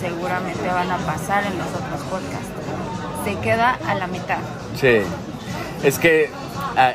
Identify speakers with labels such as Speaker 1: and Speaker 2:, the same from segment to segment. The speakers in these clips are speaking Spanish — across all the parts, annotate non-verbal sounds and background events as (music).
Speaker 1: seguramente van a pasar en los otros podcasts. Se queda a la mitad.
Speaker 2: Sí, es que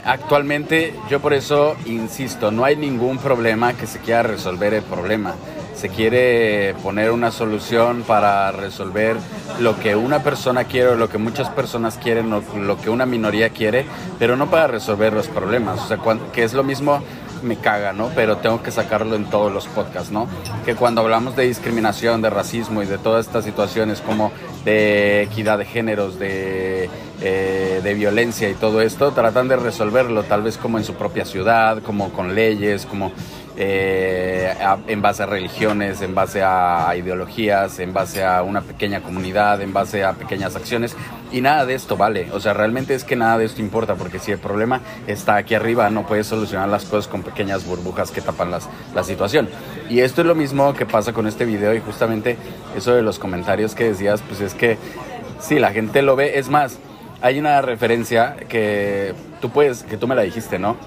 Speaker 2: actualmente yo por eso insisto, no hay ningún problema que se quiera resolver el problema. Se quiere poner una solución para resolver lo que una persona quiere o lo que muchas personas quieren lo que una minoría quiere, pero no para resolver los problemas. O sea, que es lo mismo me caga, ¿no? Pero tengo que sacarlo en todos los podcasts, ¿no? Que cuando hablamos de discriminación, de racismo y de todas estas situaciones como de equidad de géneros, de, eh, de violencia y todo esto, tratan de resolverlo tal vez como en su propia ciudad, como con leyes, como eh, en base a religiones, en base a ideologías, en base a una pequeña comunidad, en base a pequeñas acciones. Y nada de esto vale. O sea, realmente es que nada de esto importa, porque si el problema está aquí arriba, no puedes solucionar las cosas con pequeñas burbujas que tapan las, la situación. Y esto es lo mismo que pasa con este video y justamente eso de los comentarios que decías, pues es que sí, la gente lo ve. Es más, hay una referencia que tú puedes, que tú me la dijiste, ¿no?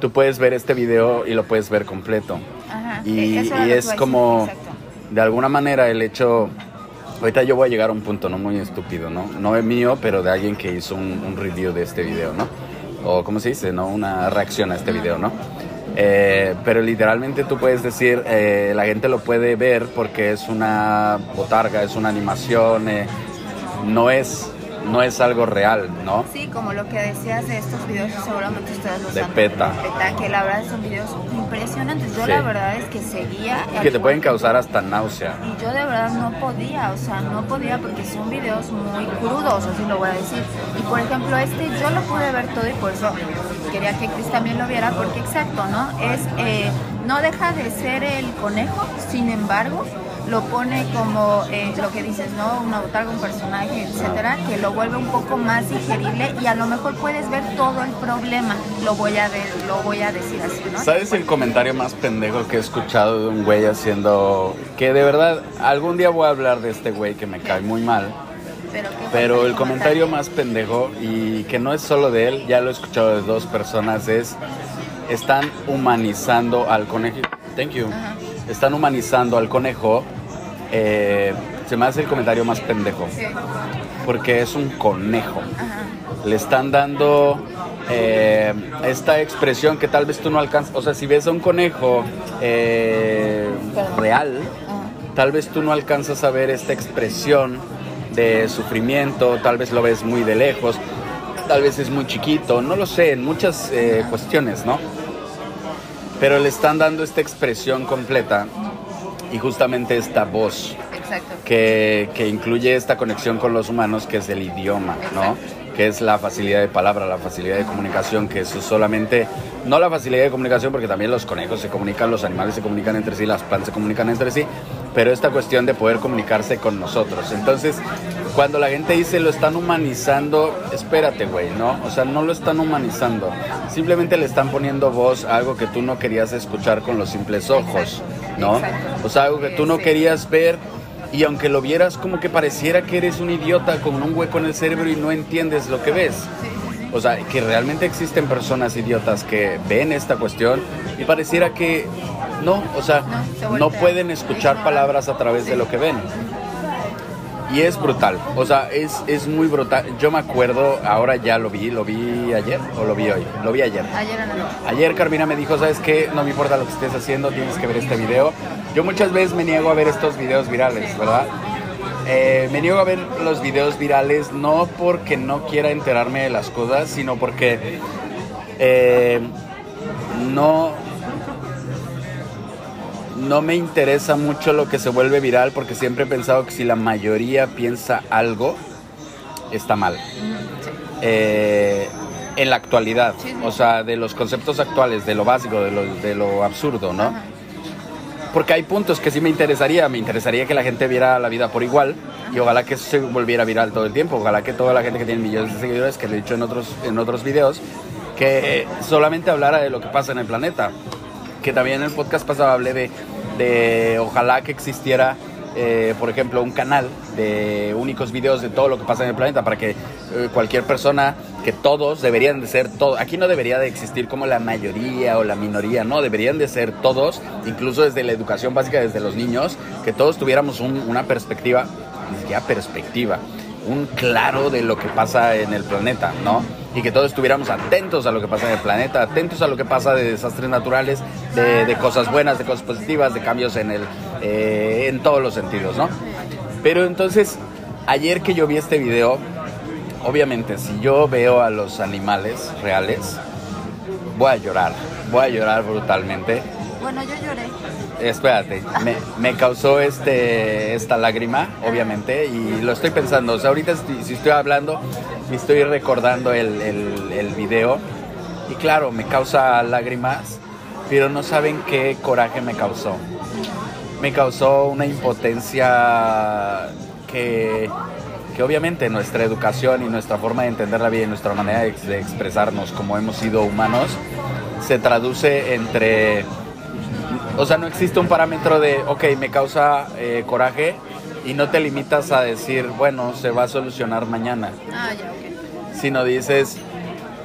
Speaker 2: tú puedes ver este video y lo puedes ver completo. Ajá, y, es como, de alguna manera, el hecho... Ahorita yo voy a llegar a un punto no muy estúpido, ¿no? No es mío, pero de alguien que hizo un, review de este video, ¿no? O, ¿cómo se dice? ¿No? Una reacción a este video, ¿no? Eh, pero literalmente tú puedes decir, eh, la gente lo puede ver porque es una botarga, es una animación, eh, no es no es algo real, ¿no?
Speaker 1: Sí, como lo que decías de estos videos, seguramente ustedes lo
Speaker 2: de PETA.
Speaker 1: PETA, que la verdad son videos impresionantes. Yo la verdad es que seguía...
Speaker 2: Que te pueden causar hasta náusea.
Speaker 1: Y yo de verdad no podía, o sea, no podía porque son videos muy crudos, así lo voy a decir. Y por ejemplo, este yo lo pude ver todo y por eso quería que Chris también lo viera, porque exacto, ¿no? Es, eh, no deja de ser el conejo, sin embargo lo pone como eh, lo que dices, ¿no? Una botarga, un personaje, etcétera, que lo vuelve un poco más digerible y a lo mejor puedes ver todo el problema. Lo voy a ver, lo voy a decir así, ¿no?
Speaker 2: ¿Sabes el comentario más pendejo que he escuchado de un güey haciendo que de verdad algún día voy a hablar de este güey que me cae muy mal? Pero, Pero el comentario más pendejo y que no es solo de él, ya lo he escuchado de dos personas es están humanizando al conejo. Thank you. Están humanizando al conejo eh, se me hace el comentario más pendejo. Porque es un conejo. Le están dando eh, esta expresión que tal vez tú no alcanzas. O sea, si ves a un conejo eh, real, tal vez tú no alcanzas a ver esta expresión de sufrimiento, tal vez lo ves muy de lejos, tal vez es muy chiquito, no lo sé, en muchas cuestiones, ¿no? Pero le están dando esta expresión completa y justamente esta voz Que, que, incluye esta conexión con los humanos que es el idioma, ¿no? Que es la facilidad de palabra, la facilidad de comunicación, que eso solamente, no la facilidad de comunicación porque también los conejos se comunican, los animales se comunican entre sí, las plantas se comunican entre sí, pero esta cuestión de poder comunicarse con nosotros. Entonces, cuando la gente dice lo están humanizando, espérate, güey, ¿no? O sea, no lo están humanizando. Simplemente le están poniendo voz a algo que tú no querías escuchar con los simples ojos, ¿no? O sea, algo que tú no querías ver y aunque lo vieras como que pareciera que eres un idiota con un hueco en el cerebro y no entiendes lo que ves. O sea, que realmente existen personas idiotas que ven esta cuestión y pareciera que no, o sea, no, pueden escuchar palabras a través de lo que ven. Y es brutal, o sea, es, es muy brutal. Yo me acuerdo, ahora ya lo vi, lo vi ayer o lo vi hoy, lo vi ayer.
Speaker 1: Ayer,
Speaker 2: ayer Carmina me dijo, ¿sabes qué? No me importa lo que estés haciendo, tienes que ver este video. Yo muchas veces me niego a ver estos videos virales, ¿verdad? Eh, me niego a ver los videos virales no porque no quiera enterarme de las cosas, sino porque eh, no no me interesa mucho lo que se vuelve viral porque siempre he pensado que si la mayoría piensa algo, está mal. Eh, en la actualidad, o sea, de los conceptos actuales, de lo básico, de lo, de lo absurdo, ¿no? Porque hay puntos que sí me interesaría, me interesaría que la gente viera la vida por igual y ojalá que eso se volviera viral todo el tiempo, ojalá que toda la gente que tiene millones de seguidores, que le he dicho en otros, en otros videos, que solamente hablara de lo que pasa en el planeta, que también en el podcast pasado hablé de, de ojalá que existiera eh, por ejemplo, un canal de únicos videos de todo lo que pasa en el planeta para que eh, cualquier persona, que todos deberían de ser todos, aquí no debería de existir como la mayoría o la minoría, no, deberían de ser todos, incluso desde la educación básica, desde los niños, que todos tuviéramos una perspectiva, ni siquiera perspectiva, un claro de lo que pasa en el planeta, ¿no? Y que todos estuviéramos atentos a lo que pasa en el planeta, atentos a lo que pasa de desastres naturales, de, cosas buenas, de cosas positivas, de cambios en, el, eh, en todos los sentidos, ¿no? Pero entonces, ayer que yo vi este video, obviamente, si yo veo a los animales reales, voy a llorar, voy a llorar brutalmente.
Speaker 1: Bueno, yo lloré
Speaker 2: espérate, me, causó este, esta lágrima, obviamente, y lo estoy pensando. O sea, ahorita si estoy hablando estoy recordando el, el, video, y claro, me causa lágrimas, pero no saben qué coraje me causó. Me causó una impotencia que, que obviamente nuestra educación y nuestra forma de entender la vida y nuestra manera de expresarnos como hemos sido humanos se traduce entre o sea, no existe un parámetro de, ok, me causa eh, coraje y no te limitas a decir, bueno, se va a solucionar mañana.
Speaker 1: Ah, ya, ok.
Speaker 2: Sino dices,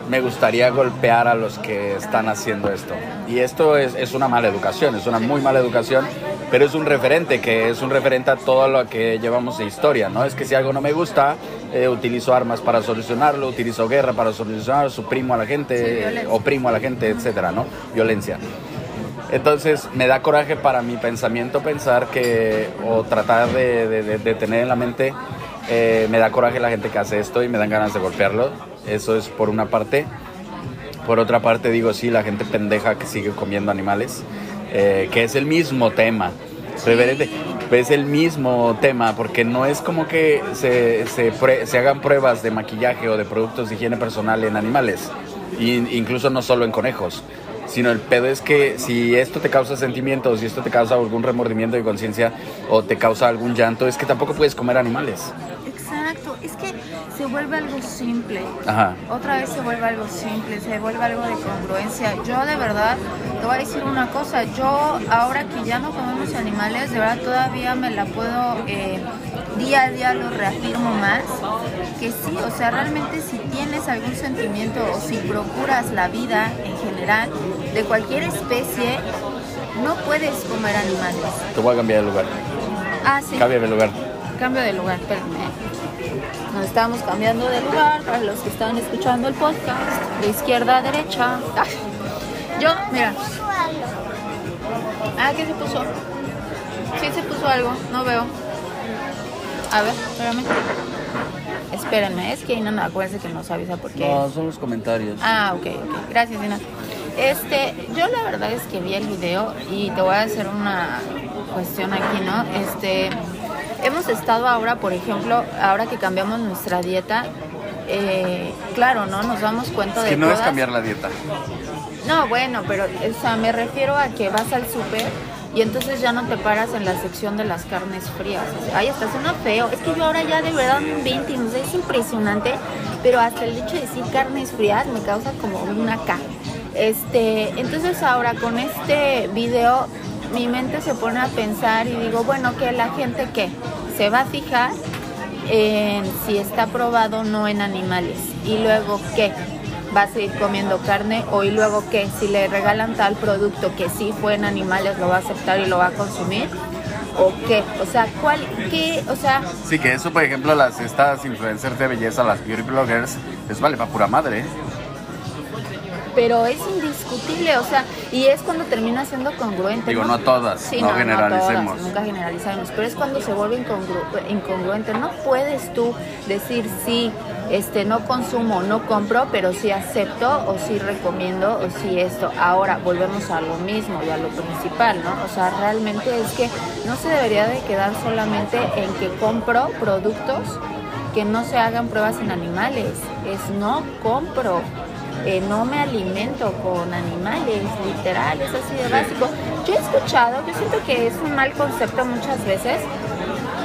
Speaker 2: me gustaría golpear a los que están haciendo esto. Y esto es, una mala educación, es una muy mala educación, pero es un referente, que es un referente a todo lo que llevamos de historia, ¿no? Es que si algo no me gusta, eh, utilizo armas para solucionarlo, utilizo guerra para solucionarlo, suprimo a la gente, oprimo a la gente, etcétera, ¿no? Violencia. Entonces me da coraje para mi pensamiento pensar que, o tratar de, tener en la mente, eh, me da coraje la gente que hace esto y me dan ganas de golpearlo. Eso es por una parte. Por otra parte digo, sí, la gente pendeja que sigue comiendo animales, eh, que es el mismo tema. Reverente, es el mismo tema, porque no es como que se, se, hagan pruebas de maquillaje o de productos de higiene personal en animales, incluso no solo en conejos sino el pedo es que si esto te causa sentimientos, si esto te causa algún remordimiento de conciencia o te causa algún llanto, es que tampoco puedes comer animales.
Speaker 1: Exacto, es que vuelve algo simple.
Speaker 2: Ajá.
Speaker 1: Otra vez se vuelve algo simple, se vuelve algo de congruencia. Yo de verdad te voy a decir una cosa, yo ahora que ya no comemos animales, de verdad todavía me la puedo... Eh, día a día lo reafirmo más, que sí, o sea, realmente si tienes algún sentimiento o si procuras la vida en general de cualquier especie, no puedes comer animales.
Speaker 2: Te voy a cambiar de lugar.
Speaker 1: Ah, sí.
Speaker 2: Cambia de lugar.
Speaker 1: Cambio de lugar, espérame. Nos estamos cambiando de lugar para los que están escuchando el podcast, de izquierda a derecha. Yo, mira. Ah, ¿qué se puso? Sí se puso algo, no veo. A ver, espérame. Espérenme, es que no, acuérdense que nos avisa porque...
Speaker 2: No, son los comentarios.
Speaker 1: Ah, ok, ok. Gracias, Dina. Este, yo la verdad es que vi el video y te voy a hacer una cuestión aquí, ¿no? Este, hemos estado ahora, por ejemplo, ahora que cambiamos nuestra dieta, eh, claro, ¿no? Nos damos cuenta
Speaker 2: es
Speaker 1: que
Speaker 2: de no es cambiar la dieta.
Speaker 1: No, bueno, pero, o sea, me refiero a que vas al súper y entonces ya no te paras en la sección de las carnes frías. Ay, está suena feo. Es que yo ahora ya de verdad me invento no sé, es impresionante, pero hasta el hecho de decir carnes frías me causa como una K. Este, entonces ahora con este video mi mente se pone a pensar y digo, bueno, que la gente qué se va a fijar en si está probado o no en animales y luego qué va a seguir comiendo carne o y luego que si le regalan tal producto que sí fue en animales lo va a aceptar y lo va a consumir o qué, o sea, cuál, qué, o sea...
Speaker 2: Sí, que eso, por ejemplo, las estas influencers de belleza, las beauty bloggers, eso vale para pura madre.
Speaker 1: Pero es indiscutible, o sea, y es cuando termina siendo congruente.
Speaker 2: Digo, no, todas, no, generalicemos.
Speaker 1: nunca generalizamos, pero es cuando se vuelve incongruente. No puedes tú decir sí, este, no consumo, no compro, pero sí acepto o sí recomiendo o sí esto. Ahora volvemos a lo mismo y a lo principal, ¿no? O sea, realmente es que no se debería de quedar solamente en que compro productos que no se hagan pruebas en animales, es no compro eh, no me alimento con animales, literal, es así de básico. Yo he escuchado, yo siento que es un mal concepto muchas veces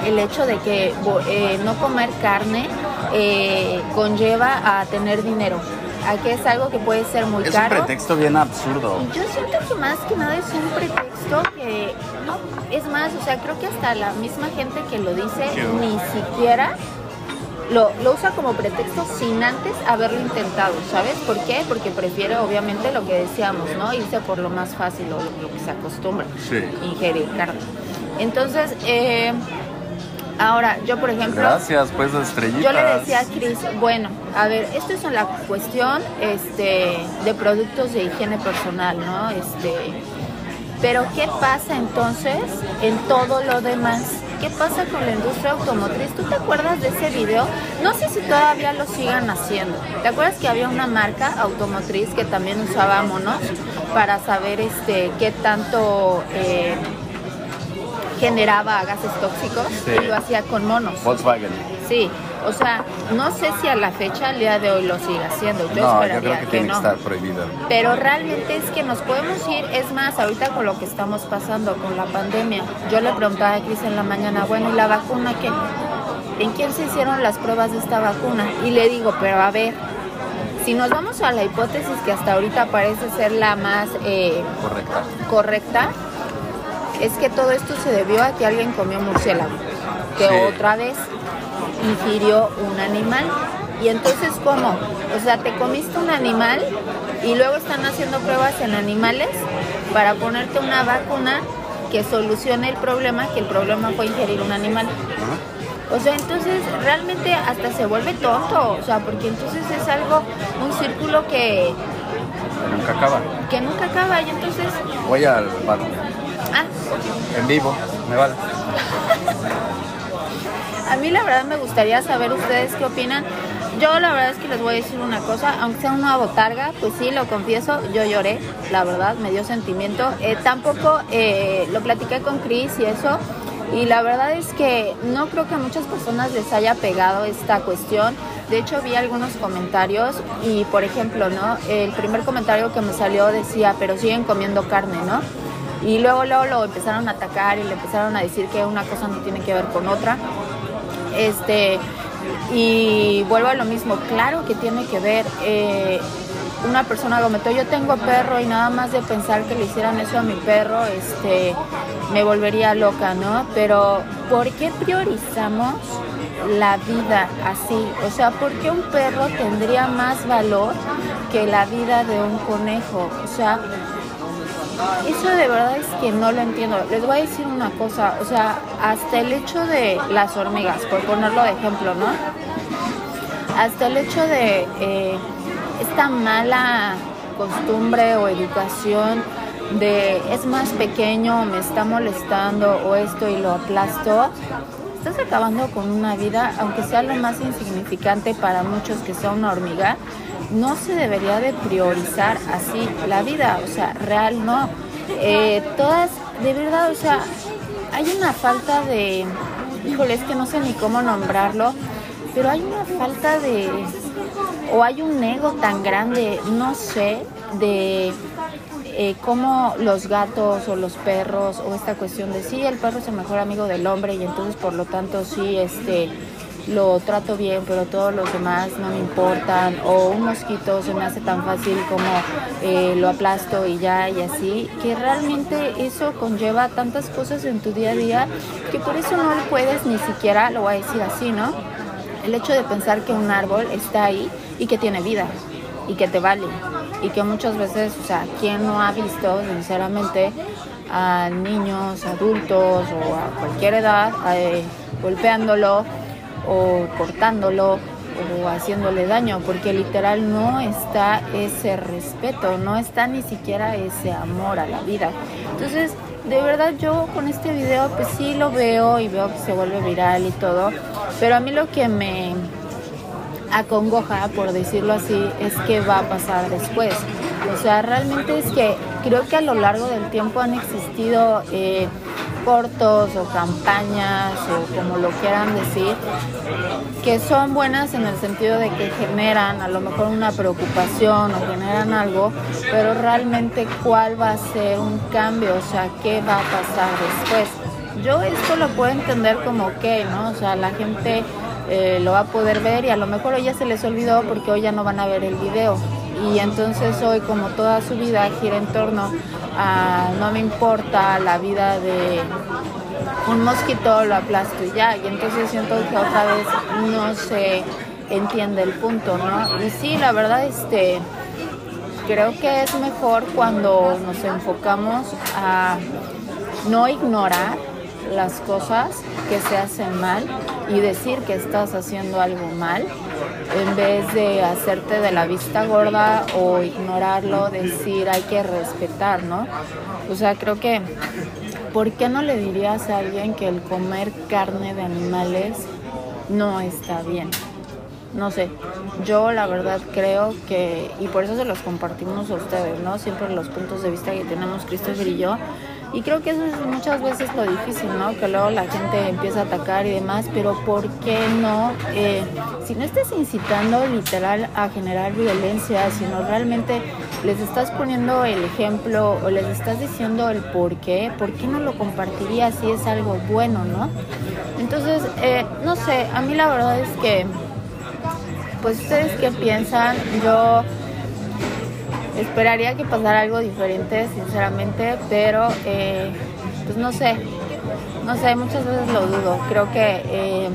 Speaker 1: el hecho de que eh, no comer carne eh, conlleva a tener dinero. A que es algo que puede ser muy caro.
Speaker 2: Es un pretexto bien absurdo.
Speaker 1: Yo siento que más que nada es un pretexto que no, es más, o sea, creo que hasta la misma gente que lo dice ni siquiera lo, usa como pretexto sin antes haberlo intentado, ¿sabes? ¿Por qué? Porque prefiere obviamente lo que decíamos, ¿no? Irse por lo más fácil o lo, que se acostumbra,
Speaker 2: sí.
Speaker 1: ingerir carne. Entonces, eh, ahora, yo por ejemplo...
Speaker 2: Gracias, pues, estrellitas.
Speaker 1: Yo le decía a Cris, bueno, a ver, esto es la cuestión este, de productos de higiene personal, ¿no? Este, pero ¿qué pasa entonces en todo lo demás? ¿Qué pasa con la industria automotriz? ¿Tú te acuerdas de ese video? No sé si todavía lo sigan haciendo. ¿Te acuerdas que había una marca automotriz que también usaba monos para saber este qué tanto eh, generaba gases tóxicos? Y lo hacía con monos.
Speaker 2: Volkswagen.
Speaker 1: Sí, o sea, no sé si a la fecha, al día de hoy, lo sigue haciendo.
Speaker 2: Yo no, esperaría yo creo que, tiene que estar prohibido.
Speaker 1: Pero realmente es que nos podemos ir, es más, ahorita con lo que estamos pasando con la pandemia. Yo le preguntaba a Cris en la mañana, bueno, ¿y la vacuna qué? ¿En quién se hicieron las pruebas de esta vacuna? Y le digo, pero a ver, si nos vamos a la hipótesis que hasta ahorita parece ser la más
Speaker 2: eh, correcta.
Speaker 1: correcta, es que todo esto se debió a que alguien comió murciélago. Que otra vez ingirió un animal. Y entonces, ¿cómo? O sea, te comiste un animal y luego están haciendo pruebas en animales para ponerte una vacuna que solucione el problema, que el problema fue ingerir un animal. O sea, entonces realmente hasta se vuelve tonto, o sea, porque entonces es algo, un círculo que...
Speaker 2: nunca acaba.
Speaker 1: Que nunca acaba, y entonces...
Speaker 2: Voy al bar.
Speaker 1: Ah.
Speaker 2: En vivo, me vale.
Speaker 1: A mí la verdad me gustaría saber ustedes qué opinan. Yo la verdad es que les voy a decir una cosa, aunque sea una botarga, pues sí, lo confieso, yo lloré, la verdad, me dio sentimiento. Eh, tampoco eh, lo platiqué con Chris y eso, y la verdad es que no creo que a muchas personas les haya pegado esta cuestión. De hecho, vi algunos comentarios y, por ejemplo, ¿no? El primer comentario que me salió decía, pero siguen comiendo carne, ¿no? Y luego, luego lo empezaron a atacar y le empezaron a decir que una cosa no tiene que ver con otra. Este, y vuelvo a lo mismo, claro que tiene que ver. Eh, una persona comentó, yo tengo perro y nada más de pensar que le hicieran eso a mi perro, este, me volvería loca, ¿no? Pero ¿por qué priorizamos la vida así? O sea, ¿por qué un perro tendría más valor que la vida de un conejo? O sea, eso de verdad es que no lo entiendo. Les voy a decir una cosa, o sea, hasta el hecho de las hormigas, por ponerlo de ejemplo, ¿no? Hasta el hecho de eh, esta mala costumbre o educación de es más pequeño, me está molestando o esto y lo aplasto, estás acabando con una vida, aunque sea lo más insignificante para muchos que sea una hormiga, no se debería de priorizar así la vida, o sea, real no. Eh, todas, de verdad, o sea, hay una falta de, híjole, es que no sé ni cómo nombrarlo, pero hay una falta de, o hay un ego tan grande, no sé, de eh, cómo los gatos o los perros o esta cuestión de sí, el perro es el mejor amigo del hombre y entonces por lo tanto sí, este lo trato bien, pero todos los demás no me importan, o un mosquito se me hace tan fácil como eh, lo aplasto y ya, y así, que realmente eso conlleva tantas cosas en tu día a día que por eso no lo puedes ni siquiera, lo voy a decir así, ¿no? El hecho de pensar que un árbol está ahí y que tiene vida y que te vale y que muchas veces, o sea, ¿quién no ha visto sinceramente a niños, adultos o a cualquier edad eh, golpeándolo o cortándolo o haciéndole daño, porque literal no está ese respeto, no está ni siquiera ese amor a la vida. Entonces, de verdad yo con este video pues sí lo veo y veo que se vuelve viral y todo, pero a mí lo que me acongoja, por decirlo así, es que va a pasar después. O sea, realmente es que creo que a lo largo del tiempo han existido... Eh, cortos o campañas o como lo quieran decir, que son buenas en el sentido de que generan a lo mejor una preocupación o generan algo, pero realmente cuál va a ser un cambio, o sea, qué va a pasar después. Yo esto lo puedo entender como ok, ¿no? O sea, la gente eh, lo va a poder ver y a lo mejor hoy ya se les olvidó porque hoy ya no van a ver el video. Y entonces hoy como toda su vida gira en torno a no me importa la vida de un mosquito, lo aplasto y ya. Y entonces siento que otra vez no se entiende el punto, ¿no? Y sí, la verdad, este, creo que es mejor cuando nos enfocamos a no ignorar las cosas que se hacen mal y decir que estás haciendo algo mal en vez de hacerte de la vista gorda o ignorarlo, decir hay que respetar, ¿no? O sea, creo que, ¿por qué no le dirías a alguien que el comer carne de animales no está bien? No sé, yo la verdad creo que, y por eso se los compartimos a ustedes, ¿no? Siempre los puntos de vista que tenemos Christopher y yo, y creo que eso es muchas veces lo difícil, ¿no? Que luego la gente empieza a atacar y demás, pero ¿por qué no? Eh, si no estás incitando literal a generar violencia, sino realmente les estás poniendo el ejemplo o les estás diciendo el por qué, ¿por qué no lo compartirías si es algo bueno, ¿no? Entonces, eh, no sé, a mí la verdad es que, pues ustedes qué piensan, yo Esperaría que pasara algo diferente, sinceramente, pero eh, pues no sé, no sé, muchas veces lo dudo. Creo que eh,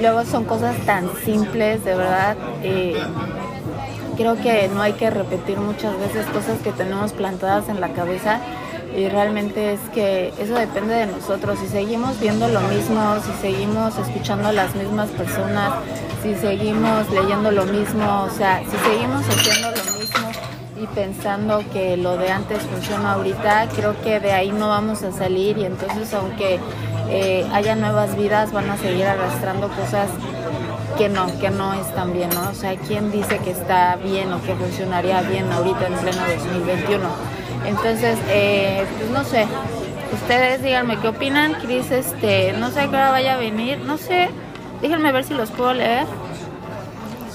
Speaker 1: luego son cosas tan simples, de verdad. Eh, creo que no hay que repetir muchas veces cosas que tenemos plantadas en la cabeza y realmente es que eso depende de nosotros. Si seguimos viendo lo mismo, si seguimos escuchando a las mismas personas, si seguimos leyendo lo mismo, o sea, si seguimos haciendo lo mismo y pensando que lo de antes funciona ahorita, creo que de ahí no vamos a salir y entonces aunque eh, haya nuevas vidas van a seguir arrastrando cosas que no, que no están bien, ¿no? O sea, ¿quién dice que está bien o que funcionaría bien ahorita en pleno 2021? Entonces, eh, pues no sé, ustedes díganme qué opinan. Cris, este, no sé a qué hora vaya a venir, no sé. Déjenme ver si los puedo leer.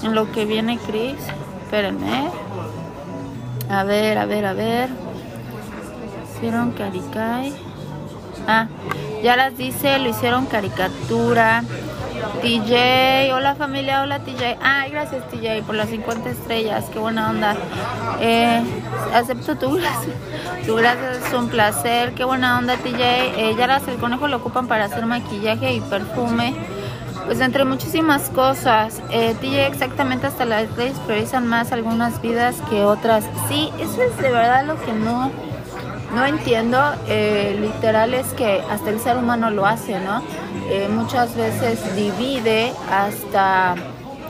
Speaker 1: En lo que viene Cris. Espérenme. A ver, a ver, a ver. Hicieron caricay. Ah, ya las dice, lo hicieron caricatura. TJ, hola familia, hola TJ. Ay, gracias TJ por las 50 estrellas, qué buena onda. Eh, acepto tu gracias. Tu gracias es un placer, qué buena onda TJ. Eh, las el conejo lo ocupan para hacer maquillaje y perfume. Pues entre muchísimas cosas. Eh, TJ exactamente hasta las redes priorizan más algunas vidas que otras. Sí, eso es de verdad lo que no no entiendo, eh, literal es que hasta el ser humano lo hace, ¿no? Eh, muchas veces divide hasta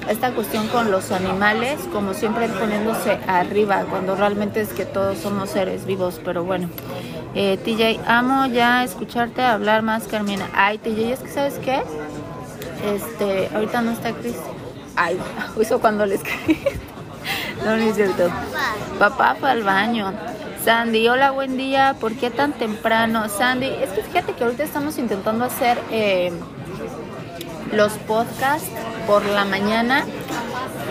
Speaker 1: esta cuestión con los animales, como siempre poniéndose arriba, cuando realmente es que todos somos seres vivos, pero bueno. Eh, TJ, amo ya escucharte hablar más, Carmina. Ay, TJ, es que ¿sabes qué? Este, ahorita no está Chris. Ay, (laughs) eso cuando le escribí. (laughs) no, no es cierto. Papá fue al baño. Sandy, hola, buen día. ¿Por qué tan temprano? Sandy, es que fíjate que ahorita estamos intentando hacer eh, los podcasts por la mañana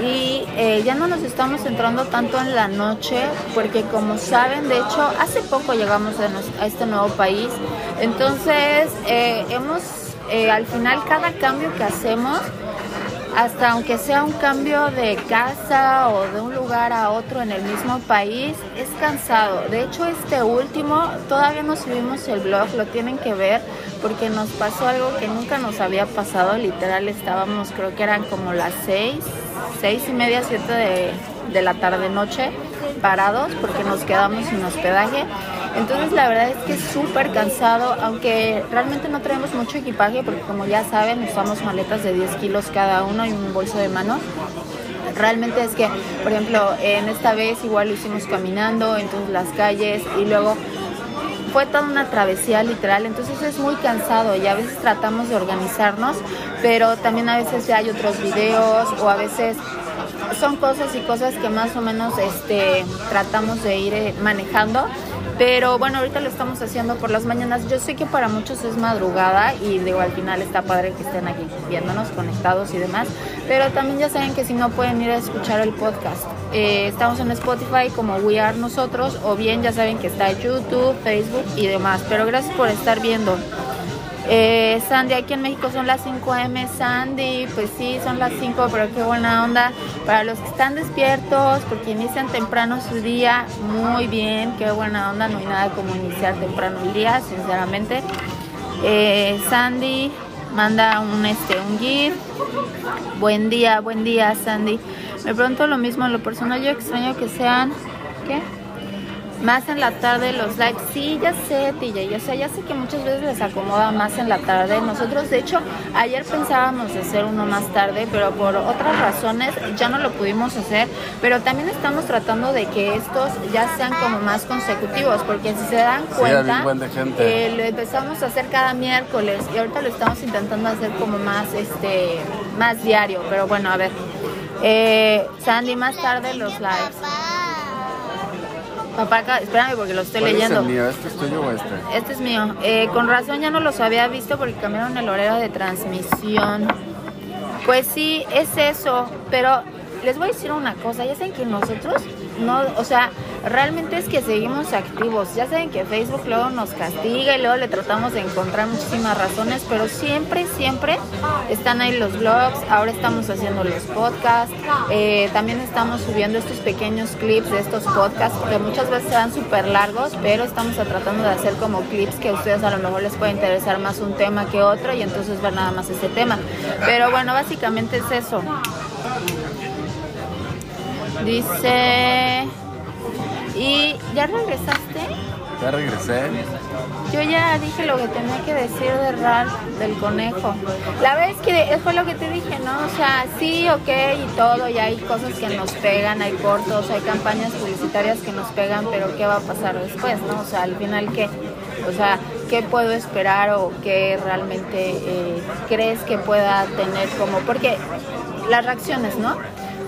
Speaker 1: y eh, ya no nos estamos centrando tanto en la noche porque como saben, de hecho, hace poco llegamos a, este nuevo país. Entonces, eh, hemos, al final, cada cambio que hacemos, hasta aunque sea un cambio de casa o de un lugar a otro en el mismo país, es cansado. De hecho, este último todavía no subimos el blog, lo tienen que ver porque nos pasó algo que nunca nos había pasado. Literal, estábamos, creo que eran como las seis, seis y media, siete de, de la tarde noche parados porque nos quedamos sin hospedaje entonces la verdad es que es súper cansado, aunque realmente no traemos mucho equipaje porque como ya saben usamos maletas de 10 kilos cada uno y un bolso de mano. Realmente es que, por ejemplo, en esta vez igual lo hicimos caminando, entonces las calles y luego fue toda una travesía literal, entonces es muy cansado y a veces tratamos de organizarnos, pero también a veces ya hay otros videos o a veces son cosas y cosas que más o menos este, tratamos de ir eh, manejando pero bueno, ahorita lo estamos haciendo por las mañanas. Yo sé que para muchos es madrugada y digo, al final está padre que estén aquí viéndonos, conectados y demás. Pero también ya saben que si no pueden ir a escuchar el podcast. Eh, estamos en Spotify como We Are Nosotros o bien ya saben que está YouTube, Facebook y demás. Pero gracias por estar viendo. Eh, Sandy, aquí en México son las 5 am. Sandy, pues sí, son las 5, pero qué buena onda. Para los que están despiertos, porque inician temprano su día, muy bien, qué buena onda. No hay nada como iniciar temprano el día, sinceramente. Eh, Sandy manda un, este, un GIF. Buen día, buen día, Sandy. Me pregunto lo mismo, lo personal yo extraño que sean... ¿Qué? Más en la tarde los lives. Sí, ya sé, TJ, o sea, ya sé que muchas veces les acomoda más en la tarde. Nosotros, de hecho, ayer pensábamos hacer uno más tarde, pero por otras razones ya no lo pudimos hacer. Pero también estamos tratando de que estos ya sean como más consecutivos, porque si se dan cuenta, eh, lo empezamos a hacer cada miércoles y ahorita lo estamos intentando hacer como más, este, más diario. Pero bueno, a ver. Eh, Sandy, más tarde los lives. Papá, espérame porque lo estoy leyendo.
Speaker 2: Es el mío? ¿Este es tuyo o este?
Speaker 1: Este es mío. Eh, con razón ya no los había visto porque cambiaron el horario de transmisión. Pues sí, es eso, pero les voy a decir una cosa, ya saben que nosotros no, o sea, realmente es que seguimos activos. Ya saben que Facebook luego nos castiga y luego le tratamos de encontrar muchísimas razones, pero siempre, siempre están ahí los blogs. Ahora estamos haciendo los podcasts. Eh, también estamos subiendo estos pequeños clips de estos podcasts que muchas veces se súper largos, pero estamos tratando de hacer como clips que a ustedes a lo mejor les puede interesar más un tema que otro y entonces ver nada más ese tema. Pero bueno, básicamente es eso. Dice... ¿Y ya regresaste?
Speaker 2: Ya regresé.
Speaker 1: Yo ya dije lo que tenía que decir de RAL, del conejo. La vez que fue lo que te dije, ¿no? O sea, sí, ok y todo, y hay cosas que nos pegan, hay cortos, hay campañas publicitarias que nos pegan, pero ¿qué va a pasar después, no? O sea, al final, ¿qué? O sea, ¿qué puedo esperar o qué realmente eh, crees que pueda tener como? Porque las reacciones, ¿no?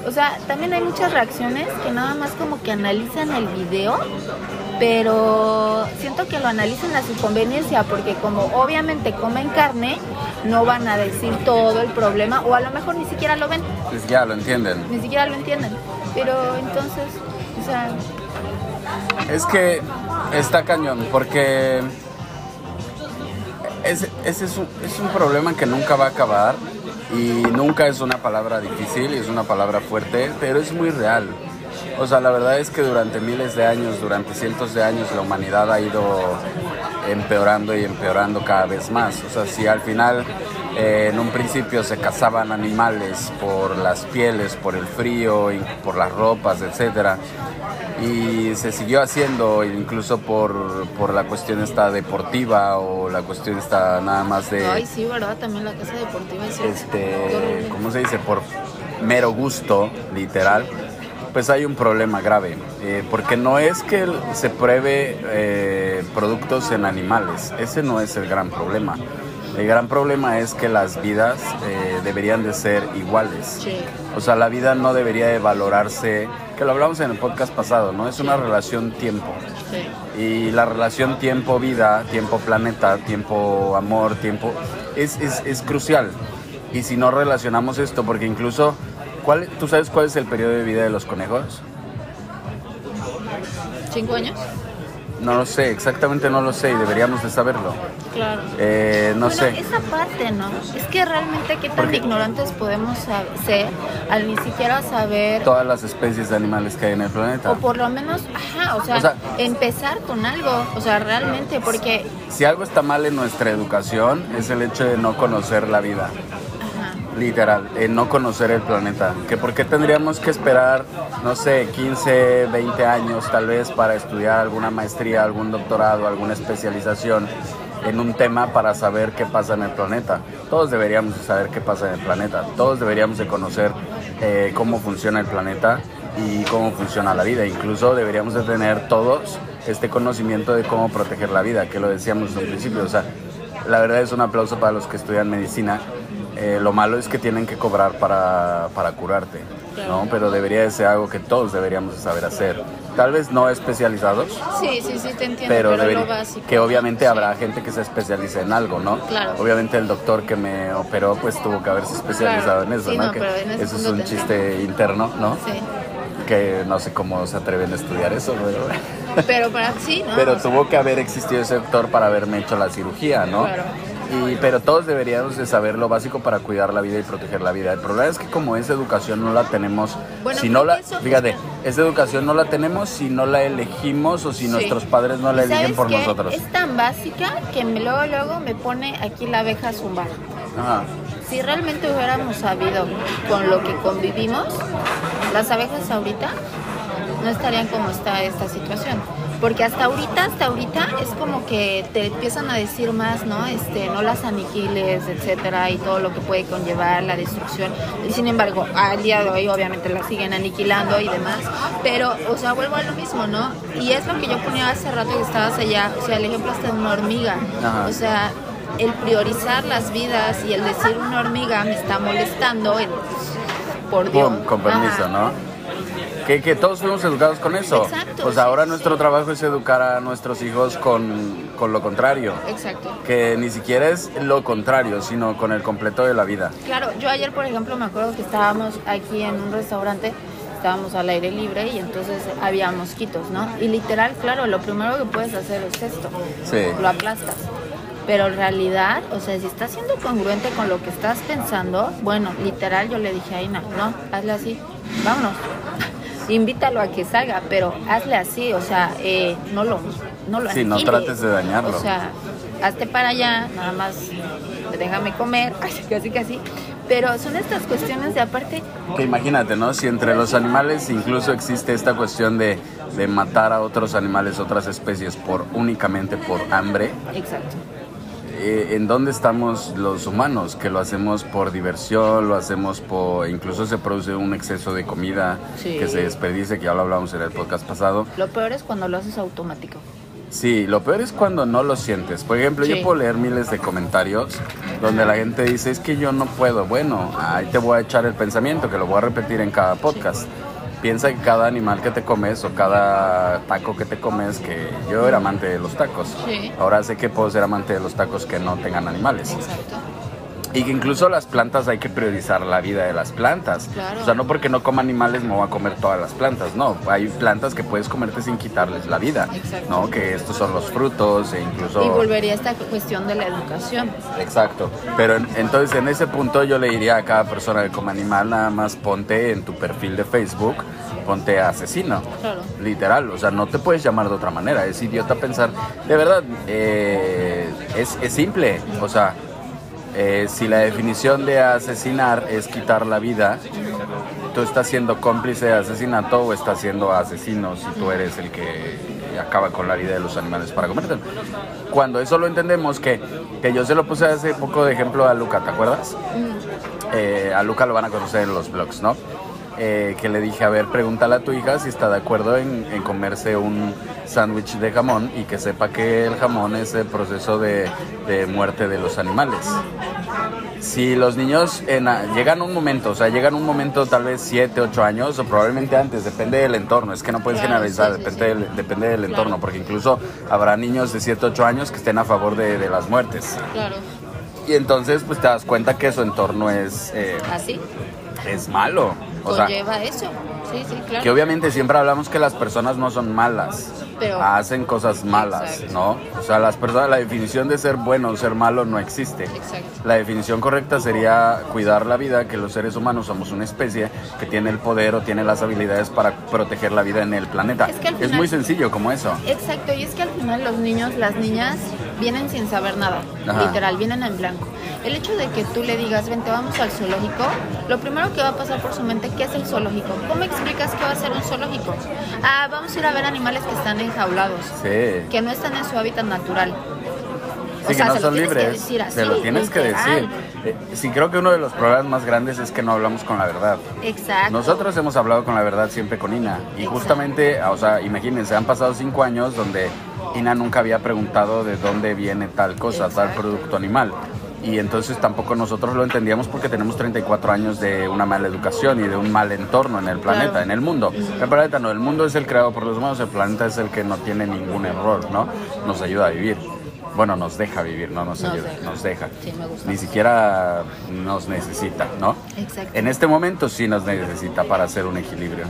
Speaker 1: O sea, también hay muchas reacciones que nada más como que analizan el video, pero siento que lo analizan a su conveniencia, porque como obviamente comen carne, no van a decir todo el problema, o a lo mejor ni siquiera lo ven.
Speaker 2: Pues ya lo entienden.
Speaker 1: Ni siquiera lo entienden. Pero entonces, o sea...
Speaker 2: Es que está cañón, porque ese, ese es, un, es un problema que nunca va a acabar y nunca es una palabra difícil, es una palabra fuerte, pero es muy real. O sea, la verdad es que durante miles de años, durante cientos de años, la humanidad ha ido empeorando y empeorando cada vez más. O sea, si al final eh, en un principio se cazaban animales por las pieles, por el frío, por las ropas, etcétera, y se siguió haciendo incluso por, por la cuestión esta deportiva o la cuestión esta nada más de...
Speaker 1: Ay, sí, ¿verdad? También la casa deportiva es...
Speaker 2: Este, ¿cómo se dice? Por mero gusto, literal, pues hay un problema grave, eh, porque no es que se pruebe eh, productos en animales, ese no es el gran problema. El gran problema es que las vidas eh, deberían de ser iguales. O sea, la vida no debería de valorarse, que lo hablamos en el podcast pasado, ¿no? Es una relación tiempo. Y la relación tiempo-vida, tiempo-planeta, tiempo-amor, tiempo, es, es, es, crucial. Y si no relacionamos esto, porque incluso, ¿cuál, ¿tú sabes cuál es el periodo de vida de los conejos?
Speaker 1: ¿Cinco años?
Speaker 2: No lo sé, exactamente no lo sé y deberíamos de saberlo.
Speaker 1: Claro.
Speaker 2: Eh, no sé.
Speaker 1: Esa parte, ¿no? Es que realmente qué tan ignorantes podemos ser al ni siquiera saber...
Speaker 2: Todas las especies de animales que hay en el planeta.
Speaker 1: O por lo menos, ajá, o sea, empezar con algo, o sea, realmente, porque...
Speaker 2: Si algo está mal en nuestra educación es el hecho de no conocer la vida literal, en no conocer el planeta. Que por qué tendríamos que esperar, no sé, 15, 20 años tal vez para estudiar alguna maestría, algún doctorado, alguna especialización en un tema para saber qué pasa en el planeta. Todos deberíamos de saber qué pasa en el planeta. Todos deberíamos de conocer eh, cómo funciona el planeta y cómo funciona la vida. Incluso deberíamos de tener todos este conocimiento de cómo proteger la vida, que lo decíamos un principio. O sea, la verdad es un aplauso para los que estudian medicina eh, lo malo es que tienen que cobrar para, para curarte, ¿no? Pero debería de ser algo que todos deberíamos saber hacer. Tal vez no especializados.
Speaker 1: Sí, sí, sí, te entiendo. Pero, lo básico.
Speaker 2: que obviamente habrá gente que se especialice en algo, ¿no?
Speaker 1: Claro.
Speaker 2: Obviamente el doctor que me operó pues tuvo que haberse especializado en eso, ¿no? que eso es un chiste interno, ¿no?
Speaker 1: Sí.
Speaker 2: Que no sé cómo se atreven a estudiar eso,
Speaker 1: pero... Pero para sí, ¿no?
Speaker 2: Pero tuvo que haber existido ese doctor para haberme hecho la cirugía, ¿no?
Speaker 1: Claro.
Speaker 2: Y, pero todos deberíamos de saber lo básico para cuidar la vida y proteger la vida. El problema es que como esa educación no la tenemos, si no la, fíjate, esa educación no la tenemos si no la elegimos o si nuestros padres no la eligen por nosotros.
Speaker 1: Es tan básica que luego luego me pone aquí la abeja zumbar. Si realmente hubiéramos sabido con lo que convivimos, las abejas ahorita no estarían como está esta situación porque hasta ahorita, hasta ahorita es como que te empiezan a decir más, ¿no? Este, no las aniquiles, etcétera, y todo lo que puede conllevar la destrucción. Y sin embargo, al día de hoy obviamente la siguen aniquilando y demás, pero, o sea, vuelvo a lo mismo, ¿no? Y es lo que yo ponía hace rato que estabas allá, o sea, el ejemplo está de una hormiga, o sea, el priorizar las vidas y el decir una hormiga me está molestando, por Dios.
Speaker 2: con permiso, ¿no? Que, todos fuimos educados con eso. Exacto. Pues ahora nuestro trabajo es educar a nuestros hijos con, con, lo contrario.
Speaker 1: Exacto.
Speaker 2: Que ni siquiera es lo contrario, sino con el completo de la vida.
Speaker 1: Claro, yo ayer, por ejemplo, me acuerdo que estábamos aquí en un restaurante estábamos al aire libre y entonces había mosquitos, ¿no? Y literal, claro, lo primero que puedes hacer es esto.
Speaker 2: Sí.
Speaker 1: Lo aplastas. Pero en realidad, o sea, si estás siendo congruente con lo que estás pensando, bueno, literal yo le dije a Aina, no, hazle así, vámonos invítalo a que salga, pero hazle así, o sea, eh, no lo no lo
Speaker 2: Sí, no trates de dañarlo.
Speaker 1: O sea, hazte para allá, nada más déjame comer, (laughs) así casi casi. Pero son estas cuestiones de aparte...
Speaker 2: Que imagínate, ¿no? Si entre los animales incluso existe esta cuestión de, de matar a otros animales, otras especies, por únicamente por hambre.
Speaker 1: Exacto
Speaker 2: eh, en dónde estamos los humanos, que lo hacemos por diversión, lo hacemos por, incluso se produce un exceso de comida que se desperdice, que ya lo hablamos en el podcast pasado.
Speaker 1: Lo peor es cuando lo haces automático.
Speaker 2: Sí, lo peor es cuando no lo sientes. Por ejemplo, yo puedo leer miles de comentarios donde la gente dice, es que yo no puedo. Bueno, ahí te voy a echar el pensamiento, que lo voy a repetir en cada podcast piensa que cada animal que te comes o cada taco que te comes, que yo era amante de los tacos. Ahora sé que puedo ser amante de los tacos que no tengan animales.
Speaker 1: Exacto.
Speaker 2: Y que incluso las plantas hay que priorizar la vida de las plantas. O sea, no porque no coma animales me voy a comer todas las plantas, no. Hay plantas que puedes comerte sin quitarles la vida, Exacto. ¿no? Que estos son los frutos e incluso...
Speaker 1: Y volvería a esta cuestión de la educación.
Speaker 2: Exacto. Pero entonces en ese punto yo le diría a cada persona que come animal, nada más ponte en tu perfil de Facebook, ponte asesino.
Speaker 1: Claro.
Speaker 2: Literal, o sea, no te puedes llamar de otra manera. Es idiota pensar, de verdad, eh, es, es simple, o sea eh, si la definición de asesinar es quitar la vida, tú estás siendo cómplice de asesinato o estás siendo asesino si tú eres el que acaba con la vida de los animales para comértelo. Cuando eso lo entendemos, que, que yo se lo puse hace poco de ejemplo a Luca, ¿te acuerdas? Eh, a Luca lo van a conocer en los blogs, ¿no? Eh, que le dije, a ver, pregúntale a tu hija si está de acuerdo en, comerse un sándwich de jamón y que sepa que el jamón es el proceso de, muerte de los animales. Si los niños llegan un momento, o sea, llegan un momento tal vez 7, 8 años o probablemente antes, depende del entorno, es que no puedes generalizar, depende, Del, depende del entorno, porque incluso habrá niños de 7, 8 años que estén a favor de, las muertes.
Speaker 1: Claro.
Speaker 2: Y entonces pues te das cuenta que su entorno es...
Speaker 1: Eh, ¿Así?
Speaker 2: Es malo.
Speaker 1: O conlleva eso. Sí, sí, claro.
Speaker 2: Que obviamente siempre hablamos que las personas no son malas, Pero, hacen cosas malas, ¿no? O sea, las personas, la definición de ser bueno o ser malo no existe.
Speaker 1: Exacto.
Speaker 2: La definición correcta sería cuidar la vida, que los seres humanos somos una especie que tiene el poder o tiene las habilidades para proteger la vida en el planeta. Es, muy sencillo como eso.
Speaker 1: Exacto, y es que al final los niños, las niñas vienen sin saber nada, literal, vienen en blanco. El hecho de que tú le digas, vente, vamos al zoológico, lo primero que va a pasar por su mente, ¿qué es el zoológico? ¿Cómo explicas que va a ser un zoológico? Ah, vamos a ir a ver animales que están enjaulados, que no están en su hábitat natural.
Speaker 2: Sí, que no son libres. se lo tienes que decir. Eh, sí, creo que uno de los problemas más grandes es que no hablamos con la verdad.
Speaker 1: Exacto.
Speaker 2: Nosotros hemos hablado con la verdad siempre con Ina. Y justamente, o sea, imagínense, han pasado cinco años donde Ina nunca había preguntado de dónde viene tal cosa, tal producto animal. Y entonces tampoco nosotros lo entendíamos porque tenemos 34 años de una mala educación y de un mal entorno en el planeta, en el mundo. El planeta no, el mundo es el creado por los humanos, el planeta es el que no tiene ningún error, ¿no? Nos ayuda a vivir. Bueno, nos deja vivir, no nos ayuda, nos deja. Ni siquiera nos necesita, ¿no?
Speaker 1: Exacto.
Speaker 2: En este momento sí nos necesita para hacer un equilibrio.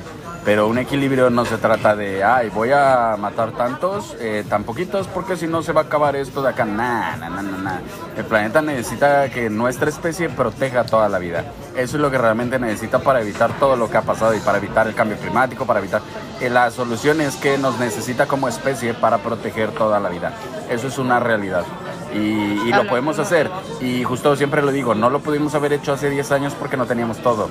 Speaker 2: Pero un equilibrio no se trata de, ay, voy a matar tantos, eh, tan poquitos, porque si no se va a acabar esto de acá. Nah, nah, nah, nah, El planeta necesita que nuestra especie proteja toda la vida. Eso es lo que realmente necesita para evitar todo lo que ha pasado y para evitar el cambio climático, para evitar... Eh, la solución es que nos necesita como especie para proteger toda la vida. Eso es una realidad y, lo podemos hacer. Y justo siempre lo digo, no lo pudimos haber hecho hace 10 años porque no teníamos todo.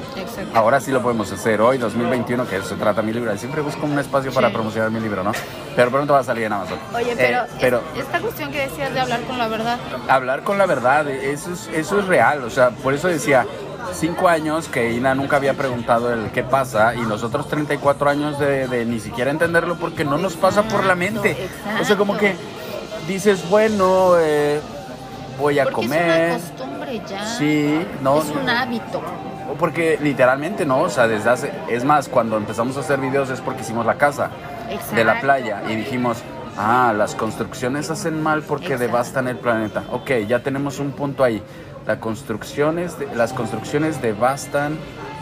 Speaker 2: Ahora sí lo podemos hacer. Hoy, 2021, que se trata mi libro. Siempre busco un espacio para promocionar mi libro, ¿no? Pero pronto va a salir en Amazon.
Speaker 1: Oye, pero, eh, pero esta cuestión que decías de hablar con la verdad.
Speaker 2: Hablar con la verdad, eso es, eso es real. O sea, por eso decía, cinco años que Ina nunca había preguntado el qué pasa y nosotros 34 años de, ni siquiera entenderlo porque no nos pasa por la mente. O sea, como que dices, bueno, eh, voy a comer.
Speaker 1: Es una costumbre ya.
Speaker 2: Sí, no.
Speaker 1: Es un hábito.
Speaker 2: Porque literalmente no, o sea, desde hace. Es más, cuando empezamos a hacer videos es porque hicimos la casa de la playa y dijimos, ah, las construcciones hacen mal porque devastan el planeta. Ok, ya tenemos un punto ahí. Las construcciones, las construcciones devastan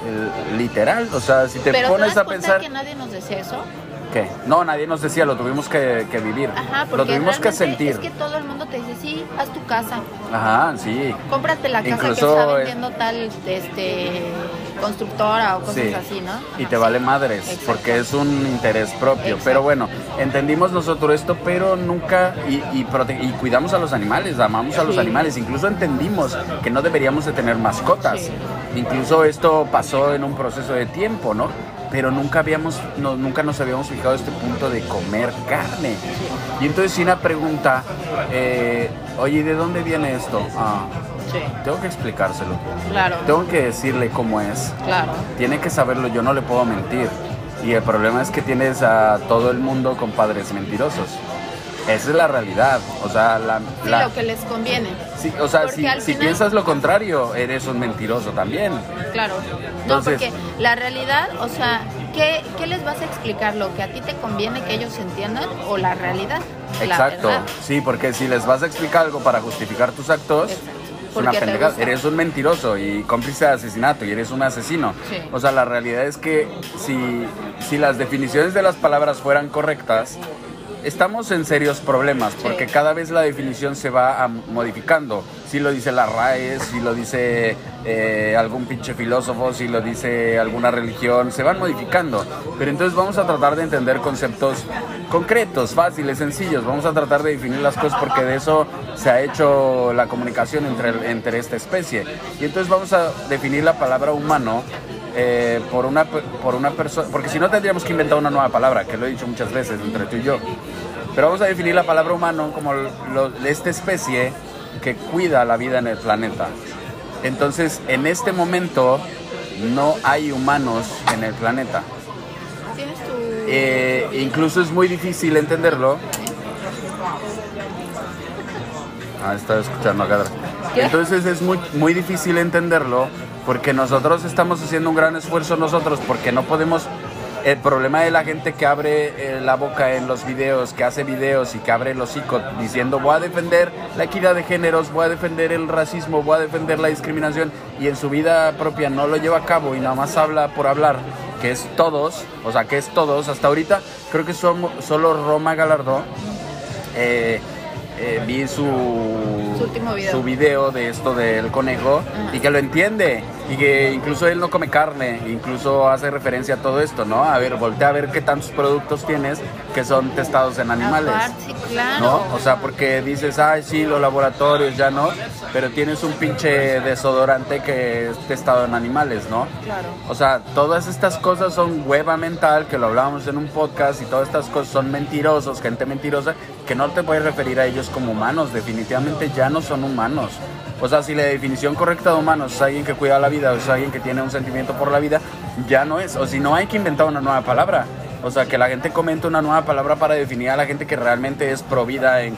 Speaker 2: el, literal, o sea, si te pones a pensar.
Speaker 1: que nadie nos decía eso?
Speaker 2: No, nadie nos decía, lo tuvimos que, vivir. lo tuvimos que sentir. Es
Speaker 1: que todo el mundo te dice, sí, haz tu casa.
Speaker 2: Ajá, sí.
Speaker 1: Cómprate la casa que está vendiendo tal este, constructora o cosas así, ¿no?
Speaker 2: y te vale madres, porque es un interés propio. Pero bueno, entendimos nosotros esto, pero nunca, y, y, cuidamos a los animales, amamos a los animales, incluso entendimos que no deberíamos de tener mascotas. Incluso esto pasó en un proceso de tiempo, ¿no? pero nunca habíamos, no, nunca nos habíamos fijado este punto de comer carne. Y entonces Sina pregunta, eh, oye, ¿de dónde viene esto? Ah, Tengo que explicárselo.
Speaker 1: Claro.
Speaker 2: Tengo que decirle cómo es.
Speaker 1: Claro.
Speaker 2: Tiene que saberlo, yo no le puedo mentir. Y el problema es que tienes a todo el mundo con padres mentirosos. Esa es la realidad. O sea, la,
Speaker 1: lo que les conviene.
Speaker 2: Sí, o sea, si, si piensas lo contrario, eres un mentiroso también.
Speaker 1: Claro. no, porque la realidad, o sea, ¿qué, ¿qué, les vas a explicar? ¿Lo que a ti te conviene que ellos entiendan o la realidad?
Speaker 2: Exacto. sí, porque si les vas a explicar algo para justificar tus actos. Es una pendejada. Eres un mentiroso y cómplice de asesinato y eres un asesino. O sea, la realidad es que si, si las definiciones de las palabras fueran correctas, estamos en serios problemas porque cada vez la definición se va modificando. Si lo dice la RAE, si lo dice eh, algún pinche filósofo, si lo dice alguna religión, se van modificando. Pero entonces vamos a tratar de entender conceptos concretos, fáciles, sencillos. Vamos a tratar de definir las cosas porque de eso se ha hecho la comunicación entre, entre esta especie. Y entonces vamos a definir la palabra humano eh, por una, por una persona, porque si no tendríamos que inventar una nueva palabra, que lo he dicho muchas veces entre tú y yo. Pero vamos a definir la palabra humano como de esta especie que cuida la vida en el planeta. Entonces, en este momento no hay humanos en el planeta. Eh, incluso es muy difícil entenderlo. Ah, estaba escuchando acá. Entonces es muy, muy difícil entenderlo porque nosotros estamos haciendo un gran esfuerzo nosotros, porque no podemos... El problema de la gente que abre eh, la boca en los videos, que hace videos y que abre el hocico diciendo voy a defender la equidad de géneros, voy a defender el racismo, voy a defender la discriminación y en su vida propia no lo lleva a cabo y nada más habla por hablar, que es todos, o sea, que es todos, hasta ahorita creo que son, solo Roma Galardón eh, eh, vi su,
Speaker 1: su,
Speaker 2: video. de esto del conejo y que lo entiende y que incluso él no come carne, incluso hace referencia a todo esto, ¿no? A ver, voltea a ver qué tantos productos tienes que son testados en animales. ¿No? O sea, porque dices, ay, sí, los laboratorios ya no, pero tienes un pinche desodorante que es testado en animales, ¿no?
Speaker 1: Claro.
Speaker 2: O sea, todas estas cosas son hueva mental, que lo hablábamos en un podcast, y todas estas cosas son mentirosos, gente mentirosa, que no te puedes referir a ellos como humanos, definitivamente ya no son humanos. O sea, si la definición correcta de humanos es alguien que cuida la vida o es alguien que tiene un sentimiento por la vida, ya no es. O si no, hay que inventar una nueva palabra. O sea, que la gente comente una nueva palabra para definir a la gente que realmente es pro vida en,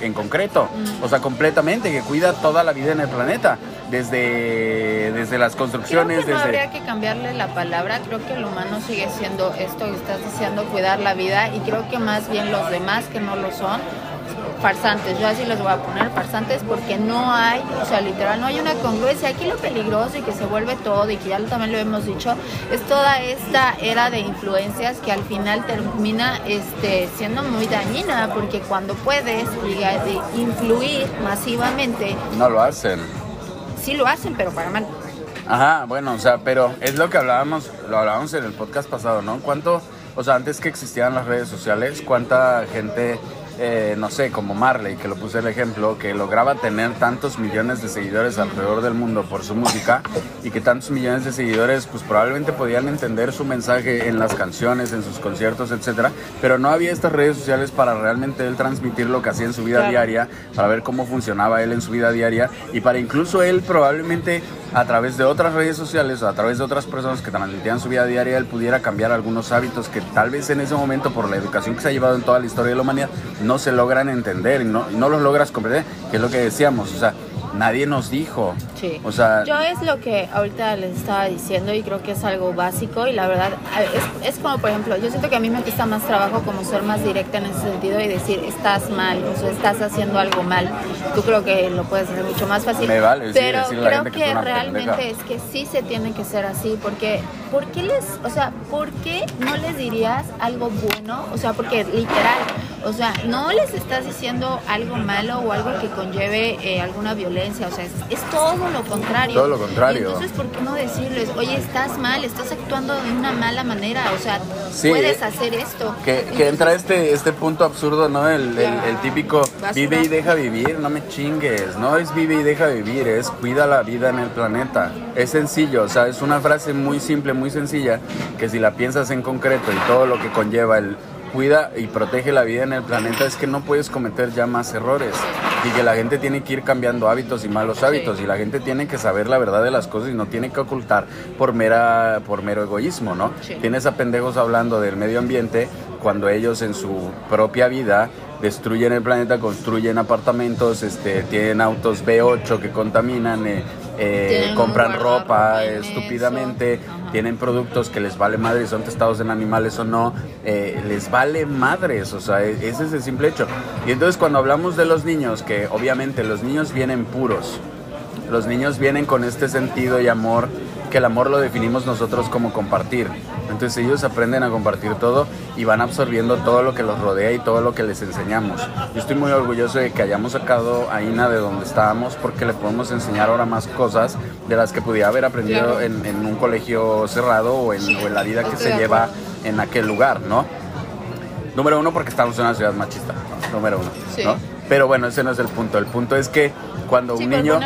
Speaker 2: en, concreto. O sea, completamente, que cuida toda la vida en el planeta. Desde, desde las construcciones.
Speaker 1: Creo que
Speaker 2: no
Speaker 1: habría que cambiarle la palabra. Creo que el humano sigue siendo esto que estás diciendo, cuidar la vida. Y creo que más bien los demás que no lo son farsantes, yo así los voy a poner farsantes porque no hay, o sea, literal, no hay una congruencia. Aquí lo peligroso y que se vuelve todo y que ya también lo hemos dicho, es toda esta era de influencias que al final termina este, siendo muy dañina porque cuando puedes influir masivamente...
Speaker 2: No lo hacen.
Speaker 1: Sí lo hacen, pero para mal.
Speaker 2: Ajá, bueno, o sea, pero es lo que hablábamos, lo hablábamos en el podcast pasado, ¿no? ¿Cuánto, o sea, antes que existieran las redes sociales, cuánta gente eh, no sé, como Marley, que lo puse el ejemplo, que lograba tener tantos millones de seguidores alrededor del mundo por su música y que tantos millones de seguidores pues probablemente podían entender su mensaje en las canciones, en sus conciertos, etcétera, pero no había estas redes sociales para realmente él transmitir lo que hacía en su vida diaria, para ver cómo funcionaba él en su vida diaria. Y para incluso él probablemente a través de otras redes sociales o a través de otras personas que transmitían su vida diaria, él pudiera cambiar algunos hábitos que tal vez en ese momento, por la educación que se ha llevado en toda la historia de la humanidad, no se logran entender y no, no los logras comprender, que es lo que decíamos, nadie nos dijo.
Speaker 1: Sí. O sea, yo es lo que ahorita les estaba diciendo y creo que es algo básico y la verdad es, es, como por ejemplo, yo siento que a mí me cuesta más trabajo como ser más directa en ese sentido y decir estás mal, o sea, estás haciendo algo mal. Tú creo que lo puedes hacer mucho más fácil.
Speaker 2: Me vale,
Speaker 1: pero creo
Speaker 2: que,
Speaker 1: que realmente es que sí se tiene que ser así porque ¿por qué les, o sea, por qué no les dirías algo bueno? O sea, porque literal o sea, no les estás diciendo algo malo o algo que conlleve eh, alguna violencia, o sea, es, todo lo contrario.
Speaker 2: Todo lo contrario.
Speaker 1: entonces, ¿por qué no decirles, oye, estás mal, estás actuando de una mala manera, o sea, puedes hacer esto?
Speaker 2: Que, que entra este, este punto absurdo, ¿no? El, el, típico vive y deja vivir, no me chingues, no es vive y deja vivir, es cuida la vida en el planeta. Es sencillo, o sea, es una frase muy simple, muy sencilla, que si la piensas en concreto y todo lo que conlleva el cuida y protege la vida en el planeta es que no puedes cometer ya más errores. Y que la gente tiene que ir cambiando hábitos y malos hábitos y la gente tiene que saber la verdad de las cosas y no tiene que ocultar por mera por mero egoísmo, ¿no? Tienes a pendejos hablando del medio ambiente cuando ellos en su propia vida destruyen el planeta, construyen apartamentos, este, tienen autos B8 que contaminan, eh, eh, compran ropa estúpidamente, tienen productos que les vale madre, son testados en animales o no, eh, les vale madres, o sea, e-, ese es el simple hecho. Y entonces cuando hablamos de los niños, que obviamente los niños vienen puros, los niños vienen con este sentido y amor que el amor lo definimos nosotros como compartir. Entonces ellos aprenden a compartir todo y van absorbiendo todo lo que los rodea y todo lo que les enseñamos. Yo estoy muy orgulloso de que hayamos sacado a Ina de donde estábamos porque le podemos enseñar ahora más cosas de las que pudiera haber aprendido en, un colegio cerrado o en, la vida que se lleva en aquel lugar, ¿no? Número uno, porque estamos en una ciudad machista, número uno, ¿no? Pero bueno, ese no es el punto. El punto es que cuando un niño,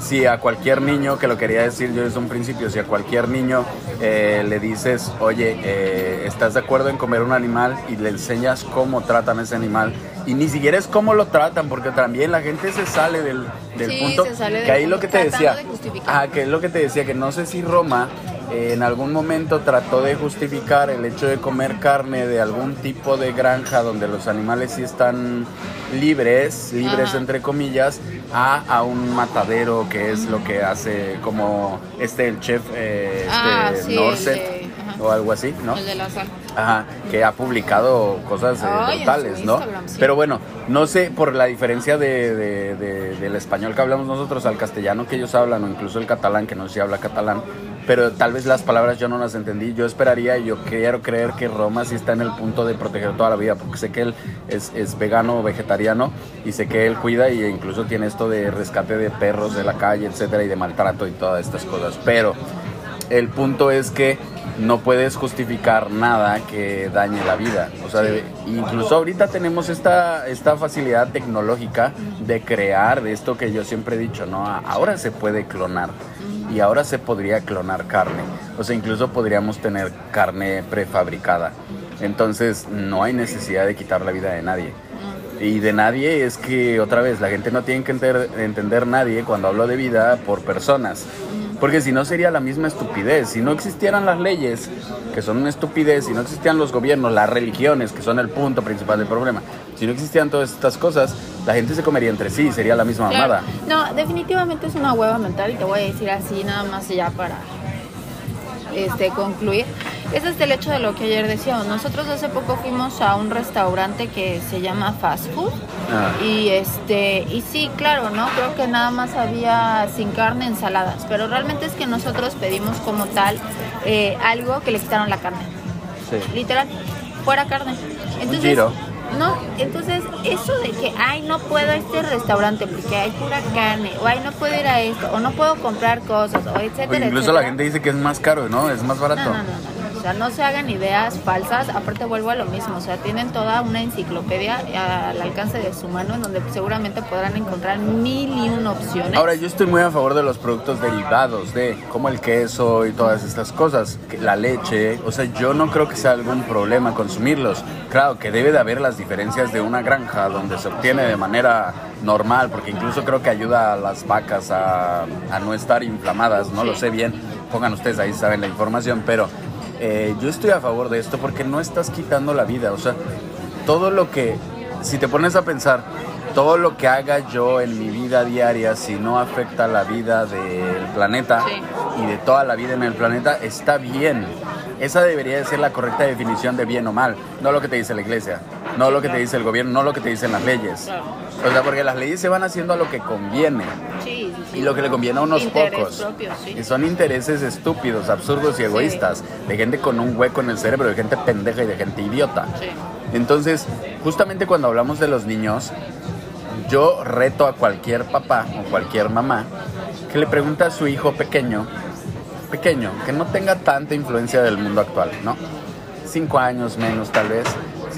Speaker 2: si a cualquier niño, que lo quería decir yo desde un principio, si a cualquier niño eh, le dices, oye, eh, ¿estás de acuerdo en comer un animal? Y le enseñas cómo tratan ese animal. Y ni siquiera es cómo lo tratan, porque también la gente se sale del, punto. que ahí lo que te decía. ah, que es lo que te decía, que no sé si Roma en algún momento trató de justificar el hecho de comer carne de algún tipo de granja donde los animales sí están libres, libres entre comillas, a, a, un matadero que es lo que hace como este el chef eh, este ah, o algo así, ¿no?
Speaker 1: El de la sal.
Speaker 2: Ajá, que ha publicado cosas eh, brutales, ¿no? Pero bueno, no sé por la diferencia de, de, del español que hablamos nosotros al castellano que ellos hablan o incluso el catalán que no sé si habla catalán pero tal vez las palabras yo no las entendí. Yo esperaría y yo quiero creer que Roma sí está en el punto de proteger toda la vida, porque sé que él es, es vegano o vegetariano y sé que él cuida y incluso tiene esto de rescate de perros de la calle, etcétera, y de maltrato y todas estas cosas. Pero el punto es que no puedes justificar nada que dañe la vida. O sea, incluso ahorita tenemos esta, esta facilidad tecnológica de crear de esto que yo siempre he dicho, ¿no? Ahora se puede clonar y ahora se podría clonar carne. O sea, incluso podríamos tener carne prefabricada. Entonces no hay necesidad de quitar la vida de nadie. Y de nadie es que, otra vez, la gente no tiene que entender, nadie cuando hablo de vida por personas. Porque si no sería la misma estupidez. Si no existieran las leyes, que son una estupidez, si no existían los gobiernos, las religiones, que son el punto principal del problema, si no existían todas estas cosas, la gente se comería entre sí, sería la misma mamada.
Speaker 1: No, definitivamente es una hueva mental y te voy a decir así nada más ya para este concluir. ese es el hecho de lo que ayer decíamos. Nosotros hace poco fuimos a un restaurante que se llama Fast Food. Ah. Y este, y sí, claro, ¿no? Creo que nada más había sin carne, ensaladas. Pero realmente es que nosotros pedimos como tal eh, algo que le quitaron la carne. Sí. Literal, fuera carne. Entonces, no, entonces eso de que, ay, no puedo a este restaurante porque hay pura carne, o ay, no puedo ir a esto, o no puedo comprar cosas, o etcétera.
Speaker 2: incluso la gente dice que es más caro, ¿no? Es más barato.
Speaker 1: no, no, no. O sea, no se hagan ideas falsas. Aparte vuelvo a lo mismo. O sea, tienen toda una enciclopedia al alcance de su mano en donde seguramente podrán encontrar mil y una opciones.
Speaker 2: Ahora, yo estoy muy a favor de los productos derivados de, como el queso y todas estas cosas, la leche. O sea, yo no creo que sea algún problema consumirlos. Claro que debe de haber las diferencias de una granja donde se obtiene de manera normal, porque incluso creo que ayuda a las vacas a, no estar inflamadas. No lo sé bien. Pongan ustedes ahí, saben la información, pero eh, yo estoy a favor de esto porque no estás quitando la vida. O sea, todo lo que, si te pones a pensar, todo lo que haga yo en mi vida diaria, si no afecta la vida del planeta y de toda la vida en el planeta, está bien. Esa debería de ser la correcta definición de bien o mal, no lo que te dice la iglesia, no lo que te dice el gobierno, no lo que te dicen las leyes. O sea, porque las leyes se van haciendo a lo que conviene. Y lo que le conviene a unos pocos. Y son intereses estúpidos, absurdos y egoístas. De gente con un hueco en el cerebro, de gente pendeja y de gente idiota. Entonces, justamente cuando hablamos de los niños, yo reto a cualquier papá o cualquier mamá que le pregunte a su hijo pequeño, pequeño, que no tenga tanta influencia del mundo actual, ¿no? Cinco años menos tal vez,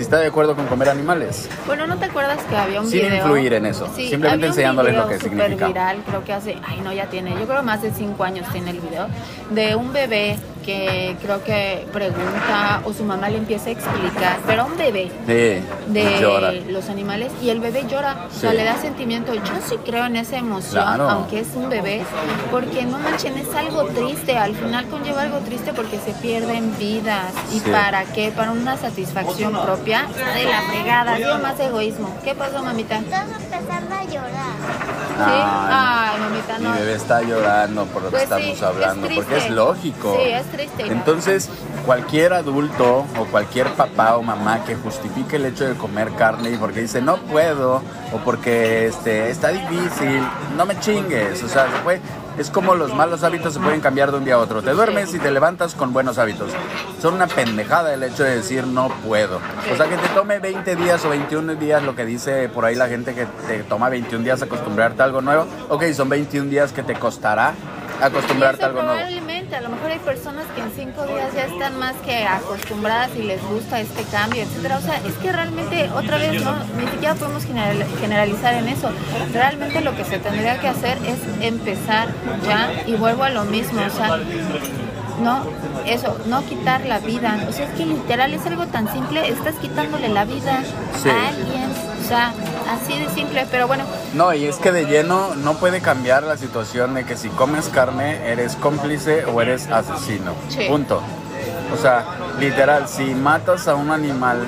Speaker 2: si está de acuerdo con comer animales.
Speaker 1: Bueno, ¿no te acuerdas que había un
Speaker 2: Sin
Speaker 1: video?
Speaker 2: Sin influir en eso, simplemente enseñándoles lo que significa.
Speaker 1: viral, creo que hace, ay no, ya tiene, yo creo más de cinco años tiene el video, de un bebé que creo que pregunta o su mamá le empieza a explicar, pero a un bebé de los animales y el bebé llora, o sea, le da sentimiento. Yo sí creo en esa emoción, aunque es un bebé, porque no manchen, es algo triste, al final conlleva algo triste porque se pierden vidas. ¿Y para qué? Para una satisfacción propia de la fregada, digo más egoísmo. ¿Qué pasó, mamita?
Speaker 3: Estás empezando a llorar.
Speaker 1: ¿Sí? Ay, mamita, no.
Speaker 2: Mi bebé está llorando por lo que pues estamos hablando, porque es lógico.
Speaker 1: Sí, es triste.
Speaker 2: Entonces, cualquier adulto o cualquier papá o mamá que justifique el hecho de comer carne y porque dice no puedo o porque este está difícil, no me chingues, o sea, es como los malos hábitos se pueden cambiar de un día a otro. Te duermes y te levantas con buenos hábitos. Son una pendejada el hecho de decir no puedo. O sea, que te tome 20 días o 21 días, lo que dice por ahí la gente que te toma 21 días acostumbrarte a algo nuevo. Ok, son 21 días que te costará acostumbrarte a algo nuevo.
Speaker 1: A lo mejor hay personas que en 5 días ya están más que acostumbradas y les gusta este cambio, etcétera. O sea, es que realmente, otra vez, no, ni siquiera podemos generalizar en eso. Realmente lo que se tendría que hacer es empezar ya y vuelvo a lo mismo, o sea, no, eso, no quitar la vida. O sea, es que literal es algo tan simple, estás quitándole la vida a alguien. O sea, así de simple, pero bueno.
Speaker 2: No, y es que de lleno no puede cambiar la situación de que si comes carne eres cómplice o eres asesino. Punto. O sea, literal, si matas a un animal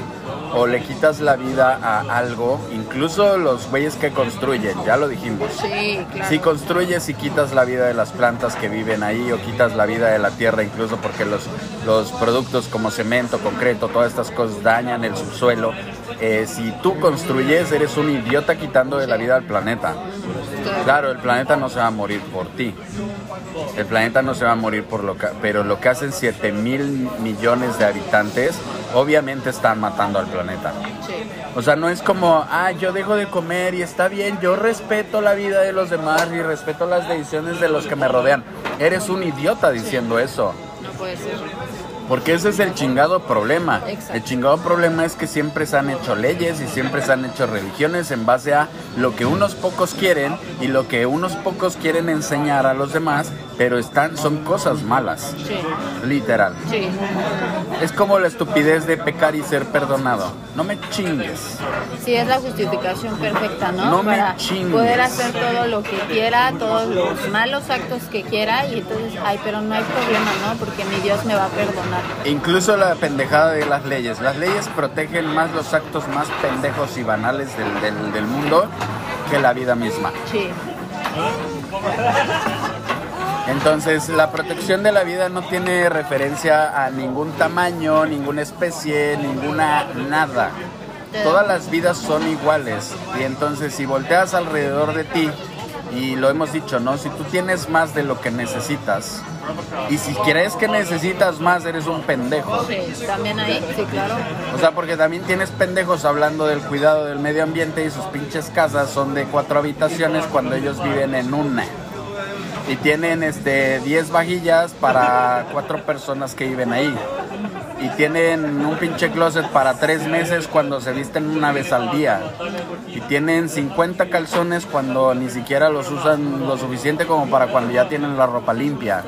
Speaker 2: o le quitas la vida a algo, incluso los güeyes que construyen, ya lo dijimos.
Speaker 1: Sí, claro.
Speaker 2: Si construyes y quitas la vida de las plantas que viven ahí o quitas la vida de la tierra, incluso porque los, los productos como cemento, concreto, todas estas cosas dañan el subsuelo, eh, si tú construyes, eres un idiota quitando de la vida al planeta. Claro, el planeta no se va a morir por ti. El planeta no se va a morir por lo que, pero lo que hacen 7 mil millones de habitantes, obviamente están matando al planeta. O sea, no es como, ah, yo dejo de comer y está bien, yo respeto la vida de los demás y respeto las decisiones de los que me rodean. Eres un idiota diciendo eso.
Speaker 1: No puede ser.
Speaker 2: Porque ese es el chingado problema. El chingado problema es que siempre se han hecho leyes y siempre se han hecho religiones en base a lo que unos pocos quieren y lo que unos pocos quieren enseñar a los demás, pero están son cosas malas.
Speaker 1: Sí.
Speaker 2: Literal.
Speaker 1: Sí.
Speaker 2: Es como la estupidez de pecar y ser perdonado. No me chingues.
Speaker 1: Sí, es la justificación perfecta, ¿no?
Speaker 2: No Para me chingues.
Speaker 1: poder hacer todo lo que quiera, todos los malos actos que quiera y entonces, ay, pero no hay problema, ¿no? Porque mi Dios me va a perdonar.
Speaker 2: Incluso la pendejada de las leyes. Las leyes protegen más los actos más pendejos y banales del, del, mundo que la vida misma.
Speaker 1: Sí.
Speaker 2: Entonces, la protección de la vida no tiene referencia a ningún tamaño, ninguna especie, ninguna nada. Todas las vidas son iguales. Y entonces, si volteas alrededor de ti, y lo hemos dicho, ¿no? Si tú tienes más de lo que necesitas, y si crees que necesitas más, eres un pendejo.
Speaker 1: Sí, también ahí, sí, claro.
Speaker 2: O sea, porque también tienes pendejos hablando del cuidado del medio ambiente y sus pinches casas son de cuatro habitaciones cuando ellos viven en una y tienen este 10 vajillas para cuatro personas que viven ahí. Y tienen un pinche closet para tres meses cuando se visten una vez al día. Y tienen 50 calzones cuando ni siquiera los usan lo suficiente como para cuando ya tienen la ropa limpia.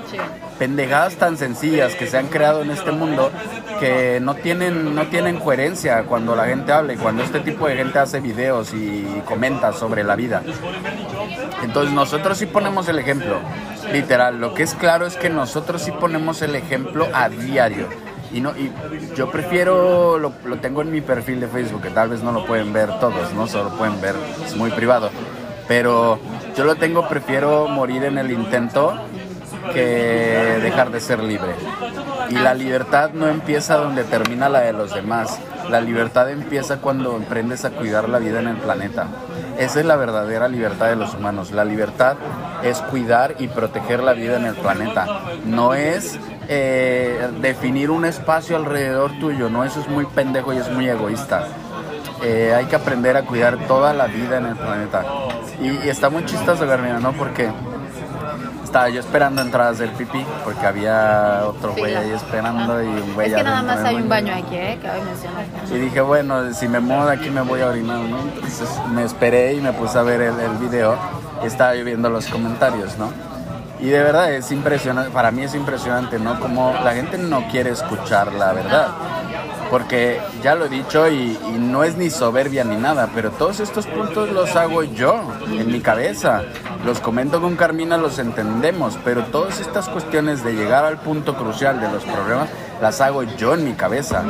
Speaker 2: Pendejadas tan sencillas que se han creado en este mundo que no tienen, no tienen coherencia cuando la gente habla y cuando este tipo de gente hace videos y comenta sobre la vida. Entonces nosotros sí ponemos el ejemplo, literal. Lo que es claro es que nosotros sí ponemos el ejemplo a diario. Y, no, y yo prefiero, lo, lo tengo en mi perfil de Facebook, que tal vez no lo pueden ver todos, ¿no? Solo pueden ver, es muy privado. Pero yo lo tengo, prefiero morir en el intento que dejar de ser libre. Y la libertad no empieza donde termina la de los demás. La libertad empieza cuando emprendes a cuidar la vida en el planeta. Esa es la verdadera libertad de los humanos. La libertad es cuidar y proteger la vida en el planeta. No es eh, definir un espacio alrededor tuyo. No, eso es muy pendejo y es muy egoísta. Eh, hay que aprender a cuidar toda la vida en el planeta. Y, está muy chistoso, Garmina, ¿no? Porque estaba yo esperando entradas del pipí porque había otro güey ahí esperando y un güey
Speaker 1: Es que nada más hay un baño aquí, ¿eh? Cabe mencionar.
Speaker 2: Y dije, bueno, si me muevo de aquí me voy a orinar, ¿no? Entonces me esperé y me puse a ver el, el video y estaba yo viendo los comentarios, ¿no? Y de verdad es impresionante, para mí es impresionante, ¿no? Como la gente no quiere escuchar la verdad porque ya lo he dicho y, no es ni soberbia ni nada, pero todos estos puntos los hago yo en mi cabeza. Los comento con Carmina, los entendemos, pero todas estas cuestiones de llegar al punto crucial de los problemas las hago yo en mi cabeza.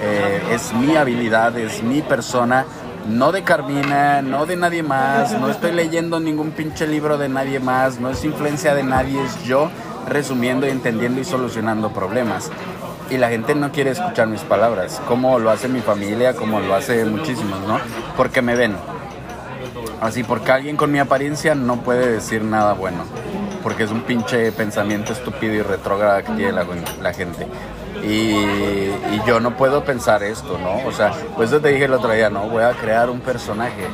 Speaker 2: Eh, es mi habilidad, es mi persona, no de Carmina, no de nadie más, no estoy leyendo ningún pinche libro de nadie más, no es influencia de nadie, es yo resumiendo entendiendo y solucionando problemas y la gente no quiere escuchar mis palabras, como lo hace mi familia, como lo hace muchísimos, ¿no? Porque me ven. Así, porque alguien con mi apariencia no puede decir nada bueno, porque es un pinche pensamiento estúpido y retrógrado que tiene la, gente. Y, y, yo no puedo pensar esto, ¿no? O sea, pues eso te dije el otro día, ¿no? Voy a crear un personaje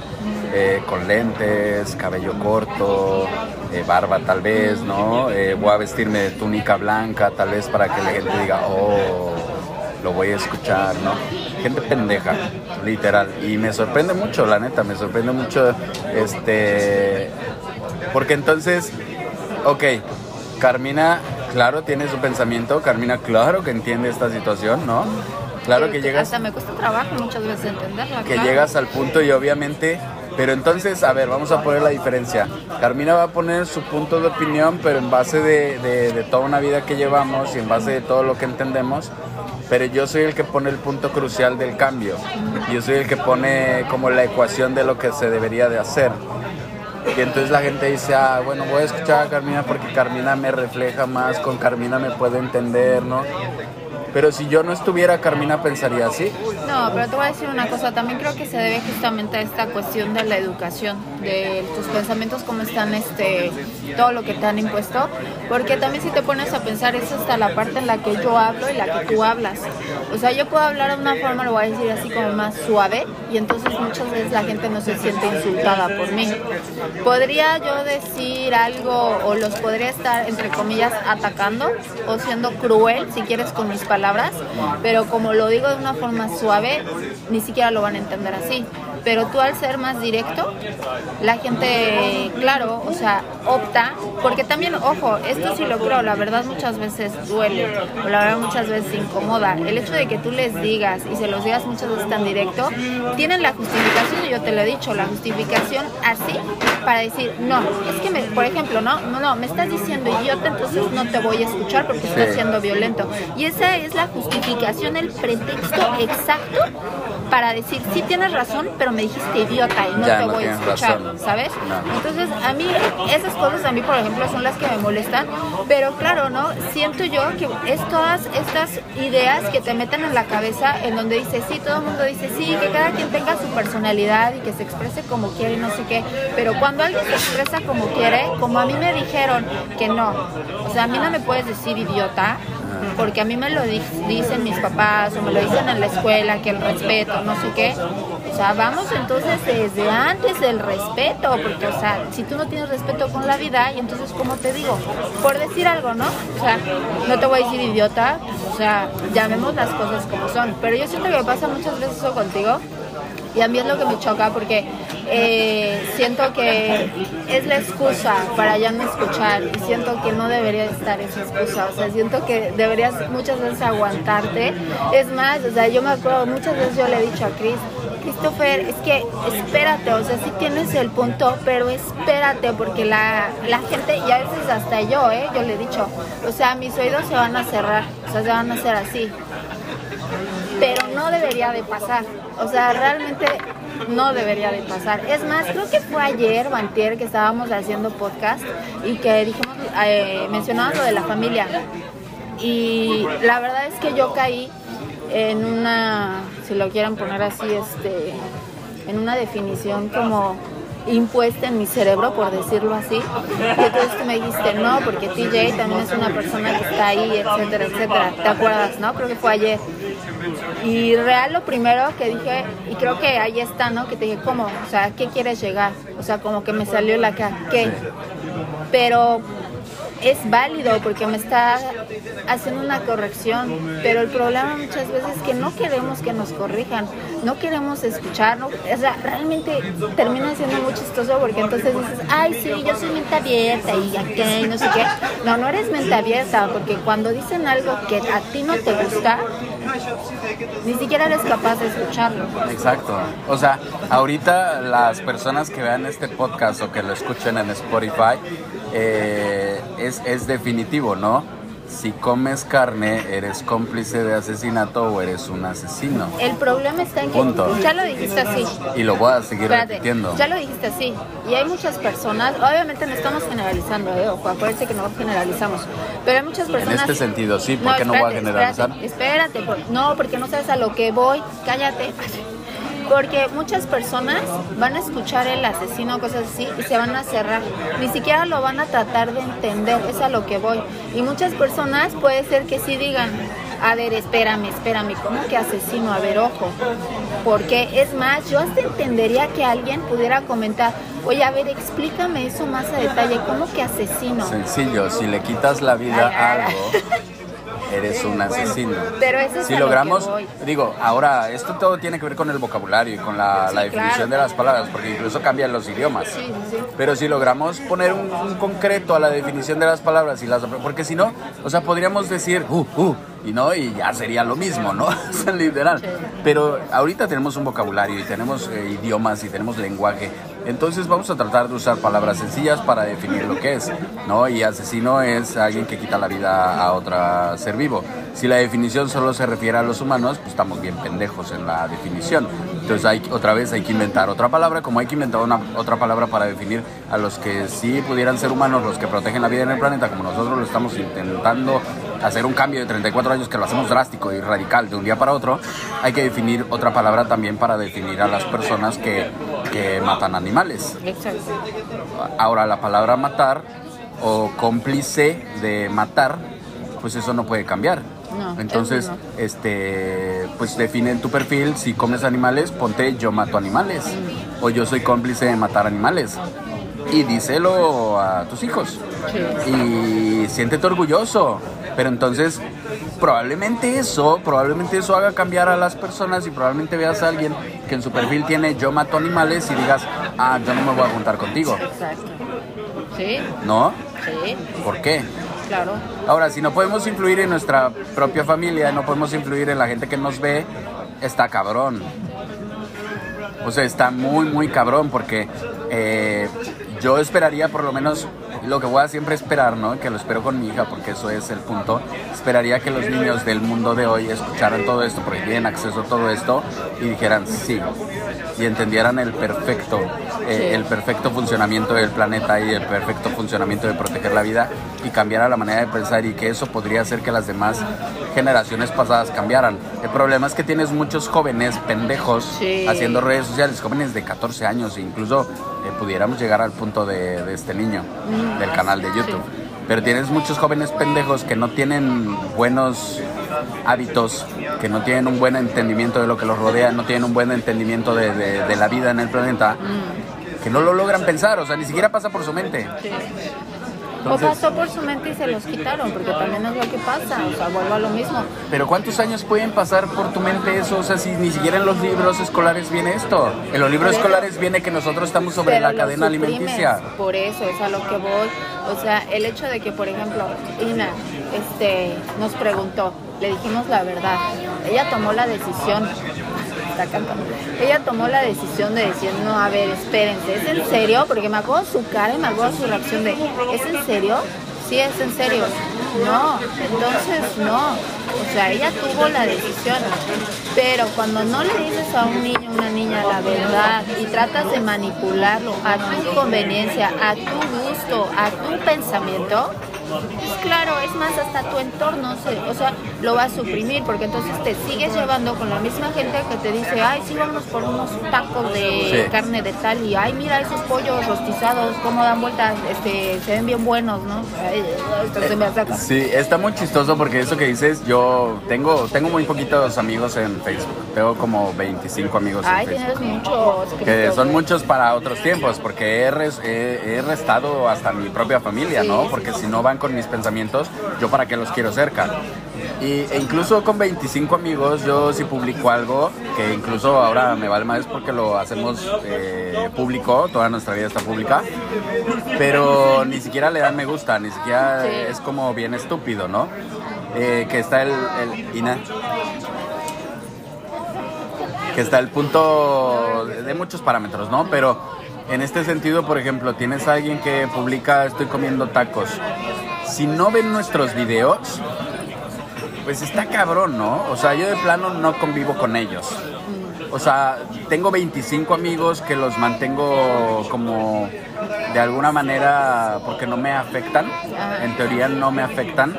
Speaker 2: eh, con lentes, cabello corto, eh, barba tal vez, ¿no? Eh, voy a vestirme de túnica blanca tal vez para que la gente diga, oh, lo voy a escuchar, ¿no? Gente pendeja, literal. Y me sorprende mucho, la neta, me sorprende mucho, este, porque entonces, ok, Carmina, claro, tiene su pensamiento, Carmina, claro que entiende esta situación, ¿no? Claro que llegas...
Speaker 1: Hasta me cuesta trabajo muchas veces entenderla.
Speaker 2: Que llegas al punto y obviamente pero entonces, a ver, vamos a poner la diferencia. Carmina va a poner su punto de opinión, pero en base de, toda una vida que llevamos y en base de todo lo que entendemos. Pero yo soy el que pone el punto crucial del cambio. Yo soy el que pone como la ecuación de lo que se debería de hacer. Y entonces la gente dice, ah, bueno, voy a escuchar a Carmina porque Carmina me refleja más, con Carmina me puede entender, ¿no? Pero si yo no estuviera, Carmina pensaría así.
Speaker 1: No, pero te voy a decir una cosa, también creo que se debe justamente a esta cuestión de la educación, de tus pensamientos, cómo están, este, todo lo que te han impuesto, porque también si te pones a pensar, es hasta la parte en la que yo hablo y la que tú hablas. O sea, yo puedo hablar de una forma, lo voy a decir así como más suave, y entonces muchas veces la gente no se siente insultada por mí. Podría yo decir algo, o los podría estar, entre comillas, atacando, o siendo cruel, si quieres, con mis palabras pero como lo digo de una forma suave, ni siquiera lo van a entender así. Pero tú al ser más directo, la gente, claro, o sea, opta, porque también, ojo, esto sí lo creo, la verdad muchas veces duele, o la verdad muchas veces incomoda. El hecho de que tú les digas y se los digas muchas veces tan directo, tienen la justificación, y yo te lo he dicho, la justificación así para decir, no, es que, me, por ejemplo, no, no, no, me estás diciendo idiota, entonces no te voy a escuchar porque estás siendo violento. Y esa es la justificación, el pretexto exacto para decir, sí tienes razón, pero me dijiste idiota y no te voy a escuchar, ¿sabes? Entonces, a mí, esas cosas a mí, por ejemplo, son las que me molestan, pero claro, ¿no? Siento yo que es todas estas ideas que te meten en la cabeza en donde dice, sí, todo el mundo dice, sí, que cada quien tenga su personalidad y que se exprese como quiere y no sé qué, pero cuando alguien se expresa como quiere, como a mí me dijeron que no, o sea, a mí no me puedes decir idiota, porque a mí me lo dicen mis papás o me lo dicen en la escuela, que el respeto, no sé qué. O sea, vamos entonces desde antes del respeto, porque, o sea, si tú no tienes respeto con la vida, y entonces, ¿cómo te digo? Por decir algo, ¿no? O sea, no te voy a decir idiota, o sea, llamemos las cosas como son. Pero yo siento que pasa muchas veces eso contigo, y a mí es lo que me choca porque eh, siento que es la excusa para ya no escuchar y siento que no debería estar esa excusa. O sea, siento que deberías muchas veces aguantarte. Es más, o sea, yo me acuerdo, muchas veces yo le he dicho a Chris, Christopher, es que espérate, o sea, sí tienes el punto, pero espérate, porque la, la gente, y a veces hasta yo, ¿eh? yo le he dicho, o sea, mis oídos se van a cerrar, o sea, se van a hacer así. Pero no debería de pasar. O sea, realmente no debería de pasar. Es más, creo que fue ayer o antier que estábamos haciendo podcast y que dijimos, eh, mencionamos lo de la familia. Y la verdad es que yo caí en una, si lo quieren poner así, este, en una definición como impuesta en mi cerebro, por decirlo así. Y entonces tú me dijiste, no, porque TJ también es una persona que está ahí, etcétera, etcétera. ¿Te acuerdas, no? Creo que fue ayer. Y real lo primero que dije, y creo que ahí está, ¿no? Que te dije, ¿cómo? O sea, ¿qué quieres llegar? O sea, como que me salió la cara, ¿qué? Pero es válido porque me está haciendo una corrección, pero el problema muchas veces es que no queremos que nos corrijan, no queremos escuchar, o sea, realmente termina siendo muy chistoso porque entonces dices, ay, sí, yo soy mente abierta y aquí, no sé qué. No, no eres mente abierta porque cuando dicen algo que a ti no te gusta, ni siquiera eres capaz de escucharlo.
Speaker 2: Exacto. O sea, ahorita las personas que vean este podcast o que lo escuchen en Spotify, eh, es, es definitivo, ¿no? si comes carne, eres cómplice de asesinato o eres un asesino.
Speaker 1: El problema está en que ya lo dijiste así.
Speaker 2: Y lo voy a seguir repitiendo.
Speaker 1: Ya lo dijiste así. Y hay muchas personas, obviamente no estamos generalizando, ¿eh? Ojo, acuérdense que no generalizamos. Pero hay muchas personas.
Speaker 2: En este sentido, sí, ¿por qué no, voy a generalizar?
Speaker 1: Espérate, no, porque no sabes a lo que voy. Cállate. Porque muchas personas van a escuchar el asesino, cosas así, y se van a cerrar. Ni siquiera lo van a tratar de entender, es a lo que voy. Y muchas personas puede ser que sí digan, a ver, espérame, espérame, ¿cómo que asesino? A ver, ojo. Porque es más, yo hasta entendería que alguien pudiera comentar, oye, a ver, explícame eso más a detalle, ¿cómo que asesino?
Speaker 2: Sencillo, si le quitas la vida a algo eres un asesino.
Speaker 1: pero eso
Speaker 2: si logramos, digo, ahora esto todo tiene que ver con el vocabulario y con la, definición de las palabras, porque incluso cambian los idiomas. pero si logramos poner un, concreto a la definición de las palabras y las, porque si no, o sea, podríamos decir, uh, uh, y no, y ya sería lo mismo, ¿no? (laughs) literal. Pero ahorita tenemos un vocabulario y tenemos eh, idiomas y tenemos lenguaje entonces vamos a tratar de usar palabras sencillas para definir lo que es, ¿no? Y asesino es alguien que quita la vida a otro ser vivo. Si la definición solo se refiere a los humanos, pues estamos bien pendejos en la definición. Entonces hay, otra vez hay que inventar otra palabra, como hay que inventar una, otra palabra para definir a los que sí pudieran ser humanos, los que protegen la vida en el planeta, como nosotros lo estamos intentando hacer un cambio de 34 años que lo hacemos drástico y radical de un día para otro, hay que definir otra palabra también para definir a las personas que que matan animales.
Speaker 1: Exacto.
Speaker 2: Ahora la palabra matar o cómplice de matar, pues eso no puede cambiar. Entonces, este, pues define en tu perfil si comes animales, ponte yo mato animales o yo soy cómplice de matar animales y díselo a tus hijos. Y siéntete orgulloso. Pero entonces, probablemente eso, probablemente eso haga cambiar a las personas y probablemente veas a alguien que en su perfil tiene yo mato animales y digas, ah, yo no me voy a juntar contigo.
Speaker 1: Exacto. ¿Sí?
Speaker 2: ¿No?
Speaker 1: Sí.
Speaker 2: ¿Por qué?
Speaker 1: Claro.
Speaker 2: Ahora, si no podemos influir en nuestra propia familia, no podemos influir en la gente que nos ve, está cabrón. O sea, está muy, muy cabrón porque eh, yo esperaría por lo menos lo que voy a siempre esperar, ¿no? Que lo espero con mi hija, porque eso es el punto. Esperaría que los niños del mundo de hoy escucharan todo esto, porque tienen acceso a todo esto, y dijeran sí, y entendieran el perfecto, eh, el perfecto funcionamiento del planeta y el perfecto funcionamiento de proteger la vida, y cambiara la manera de pensar, y que eso podría hacer que las demás generaciones pasadas cambiaran. El problema es que tienes muchos jóvenes pendejos haciendo redes sociales, jóvenes de 14 años, incluso eh, pudiéramos llegar al punto de, este niño mm, del canal de YouTube. Pero tienes muchos jóvenes pendejos que no tienen buenos hábitos, que no tienen un buen entendimiento de lo que los rodea, no tienen un buen entendimiento de, la vida en el planeta, mm. que no lo logran pensar, o sea, ni siquiera pasa por su mente
Speaker 1: o pasó por su mente y se los quitaron, porque también es lo que pasa, o sea, vuelvo a lo mismo.
Speaker 2: Pero ¿cuántos años pueden pasar por tu mente eso? O sea, si ni siquiera en los libros escolares viene esto. En los libros escolares viene que nosotros estamos sobre la cadena alimenticia.
Speaker 1: Por eso, es a lo que voy. O sea, el hecho de que, por ejemplo, Ina este, nos preguntó, le dijimos la verdad. Ella tomó la decisión ella tomó la decisión de decir, no, a ver, espérense, ¿es en serio? Porque me acuerdo su cara y me acuerdo su reacción de, ¿es en serio? Sí, es en serio. No, entonces no. O sea, ella tuvo la decisión. Pero cuando no le dices a un niño, una niña la verdad y tratas de manipularlo a tu conveniencia, a tu gusto, a tu pensamiento, pues claro, es más, hasta tu entorno, o sea, lo va a suprimir, porque entonces te sigues llevando con la misma gente que te dice, ay, sí, vámonos por unos tacos de carne de tal, y ay, mira esos pollos rostizados, cómo dan vueltas, este, se ven bien buenos, ¿no? esto se me ataca.
Speaker 2: Sí, está muy chistoso porque eso que dices, yo tengo, tengo muy poquitos amigos en Facebook, tengo como 25 amigos
Speaker 1: ay, en Facebook. tienes muchos.
Speaker 2: Que son muchos para otros tiempos, porque he, he, restado hasta mi propia familia, ¿no? Porque si no van con mis pensamientos, yo para qué los quiero cerca. Y, e incluso con 25 amigos, yo si publico algo, que incluso ahora me vale más porque lo hacemos eh, público, toda nuestra vida está pública, pero ni siquiera le dan me gusta, ni siquiera es como bien estúpido, ¿no? Eh, que está el, el Ina, que está el punto de muchos parámetros, ¿no? Pero en este sentido, por ejemplo, tienes a alguien que publica estoy comiendo tacos si no ven nuestros videos, pues está cabrón, ¿no? O sea, yo de plano no convivo con ellos. O sea, tengo 25 amigos que los mantengo como de alguna manera porque no me afectan. En teoría no me afectan.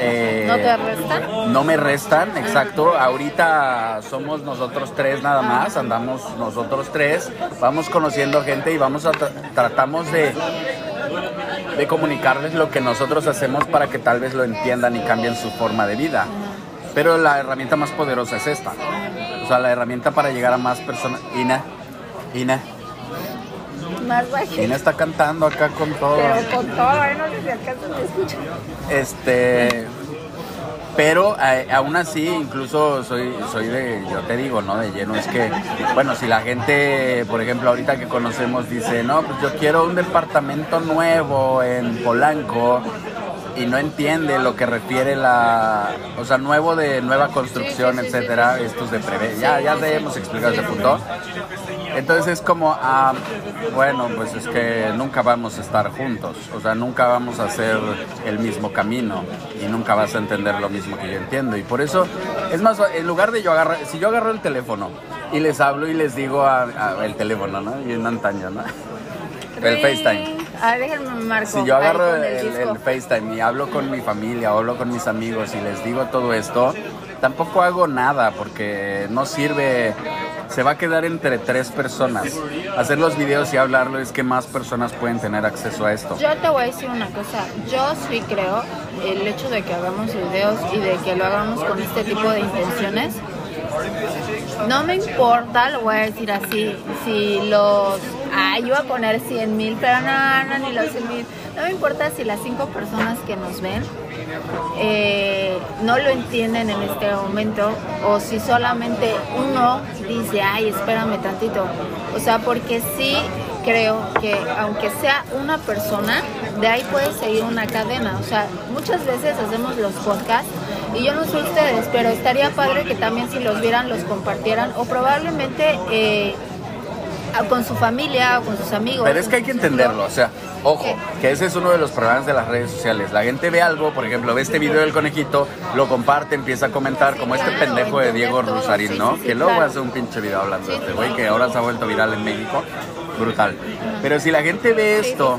Speaker 1: Eh, ¿No te restan?
Speaker 2: No me restan, exacto. Ahorita somos nosotros tres nada más, andamos nosotros tres, vamos conociendo gente y vamos a tratamos de de comunicarles lo que nosotros hacemos para que tal vez lo entiendan y cambien su forma de vida. Pero la herramienta más poderosa es esta. O sea, la herramienta para llegar a más personas. Ina, Ina. Ina está cantando acá con todo.
Speaker 1: Pero con todo, no sé si acaso me escuchan.
Speaker 2: Este pero eh, aún así incluso soy soy de yo te digo no de lleno es que bueno si la gente por ejemplo ahorita que conocemos dice no pues yo quiero un departamento nuevo en Polanco y no entiende lo que refiere la o sea nuevo de nueva construcción etcétera estos de prevé ya ya te hemos explicado ese punto entonces es como, ah, bueno, pues es que nunca vamos a estar juntos, o sea, nunca vamos a hacer el mismo camino y nunca vas a entender lo mismo que yo entiendo. Y por eso, es más, en lugar de yo agarrar, si yo agarro el teléfono y les hablo y les digo a, el teléfono, ¿no? Y en antaño, ¿no? El FaceTime.
Speaker 1: Ah, déjenme marco.
Speaker 2: Si yo agarro el, el, FaceTime y hablo con mi familia, hablo con mis amigos y les digo todo esto, tampoco hago nada porque no sirve se va a quedar entre tres personas. Hacer los videos y hablarlo es que más personas pueden tener acceso a esto.
Speaker 1: Yo te voy a decir una cosa, yo sí creo el hecho de que hagamos videos y de que lo hagamos con este tipo de intenciones. No me importa, lo voy a decir así, si los... Ah, yo voy a poner 100 mil, pero no, no, ni los 100 mil. No me importa si las cinco personas que nos ven eh, no lo entienden en este momento o si solamente uno dice, ay, espérame tantito. O sea, porque sí creo que aunque sea una persona, de ahí puede seguir una cadena. O sea, muchas veces hacemos los podcasts y yo no sé ustedes, pero estaría padre que también si los vieran, los compartieran o probablemente... Eh, con su familia o con sus amigos.
Speaker 2: Pero es que hay que entenderlo, o sea, ojo, que ese es uno de los problemas de las redes sociales. La gente ve algo, por ejemplo, ve este video del conejito, lo comparte, empieza a comentar, como este pendejo de Diego Rusarín, ¿no? que luego hace un pinche video hablando de este güey, que ahora se ha vuelto viral en México. Brutal. Pero si la gente ve esto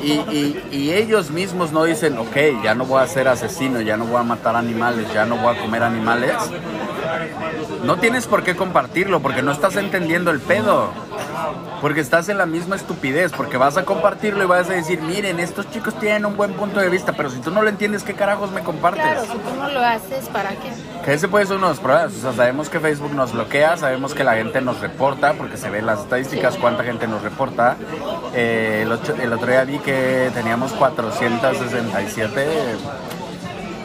Speaker 2: y, y, y ellos mismos no dicen, ok, ya no voy a ser asesino, ya no voy a matar animales, ya no voy a comer animales, no tienes por qué compartirlo porque no estás entendiendo el pedo. Porque estás en la misma estupidez, porque vas a compartirlo y vas a decir, miren, estos chicos tienen un buen punto de vista, pero si tú no lo entiendes, ¿qué carajos me compartes?
Speaker 1: Claro, si tú no lo haces, ¿para qué?
Speaker 2: Que ese puede ser uno de los problemas. O sea, sabemos que Facebook nos bloquea, sabemos que la gente nos reporta, porque se ven las estadísticas, cuánta gente nos reporta. Eh, el, el otro día vi que teníamos 467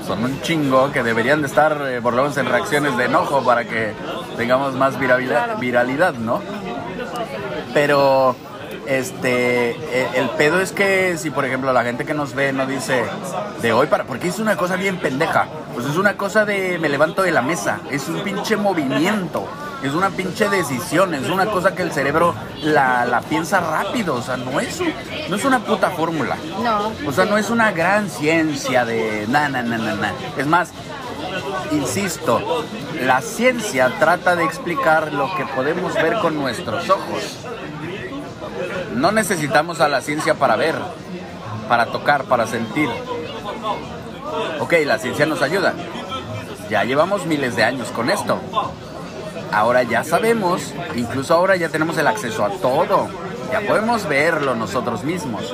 Speaker 2: son un chingo que deberían de estar eh, por lo menos en reacciones de enojo para que tengamos más viralidad, viralidad ¿no? Pero este e, el pedo es que si por ejemplo la gente que nos ve no dice de hoy para porque es una cosa bien pendeja pues es una cosa de me levanto de la mesa es un pinche movimiento es una pinche decisión, es una cosa que el cerebro la, piensa rápido, o sea, no es, no es una puta fórmula.
Speaker 1: No.
Speaker 2: O sea, no es una gran ciencia de na, na, na, na, na. Es más, insisto, la ciencia trata de explicar lo que podemos ver con nuestros ojos. No necesitamos a la ciencia para ver, para tocar, para sentir. Ok, la ciencia nos ayuda. Ya llevamos miles de años con esto ahora ya sabemos, incluso ahora ya tenemos el acceso a todo, ya podemos verlo nosotros mismos.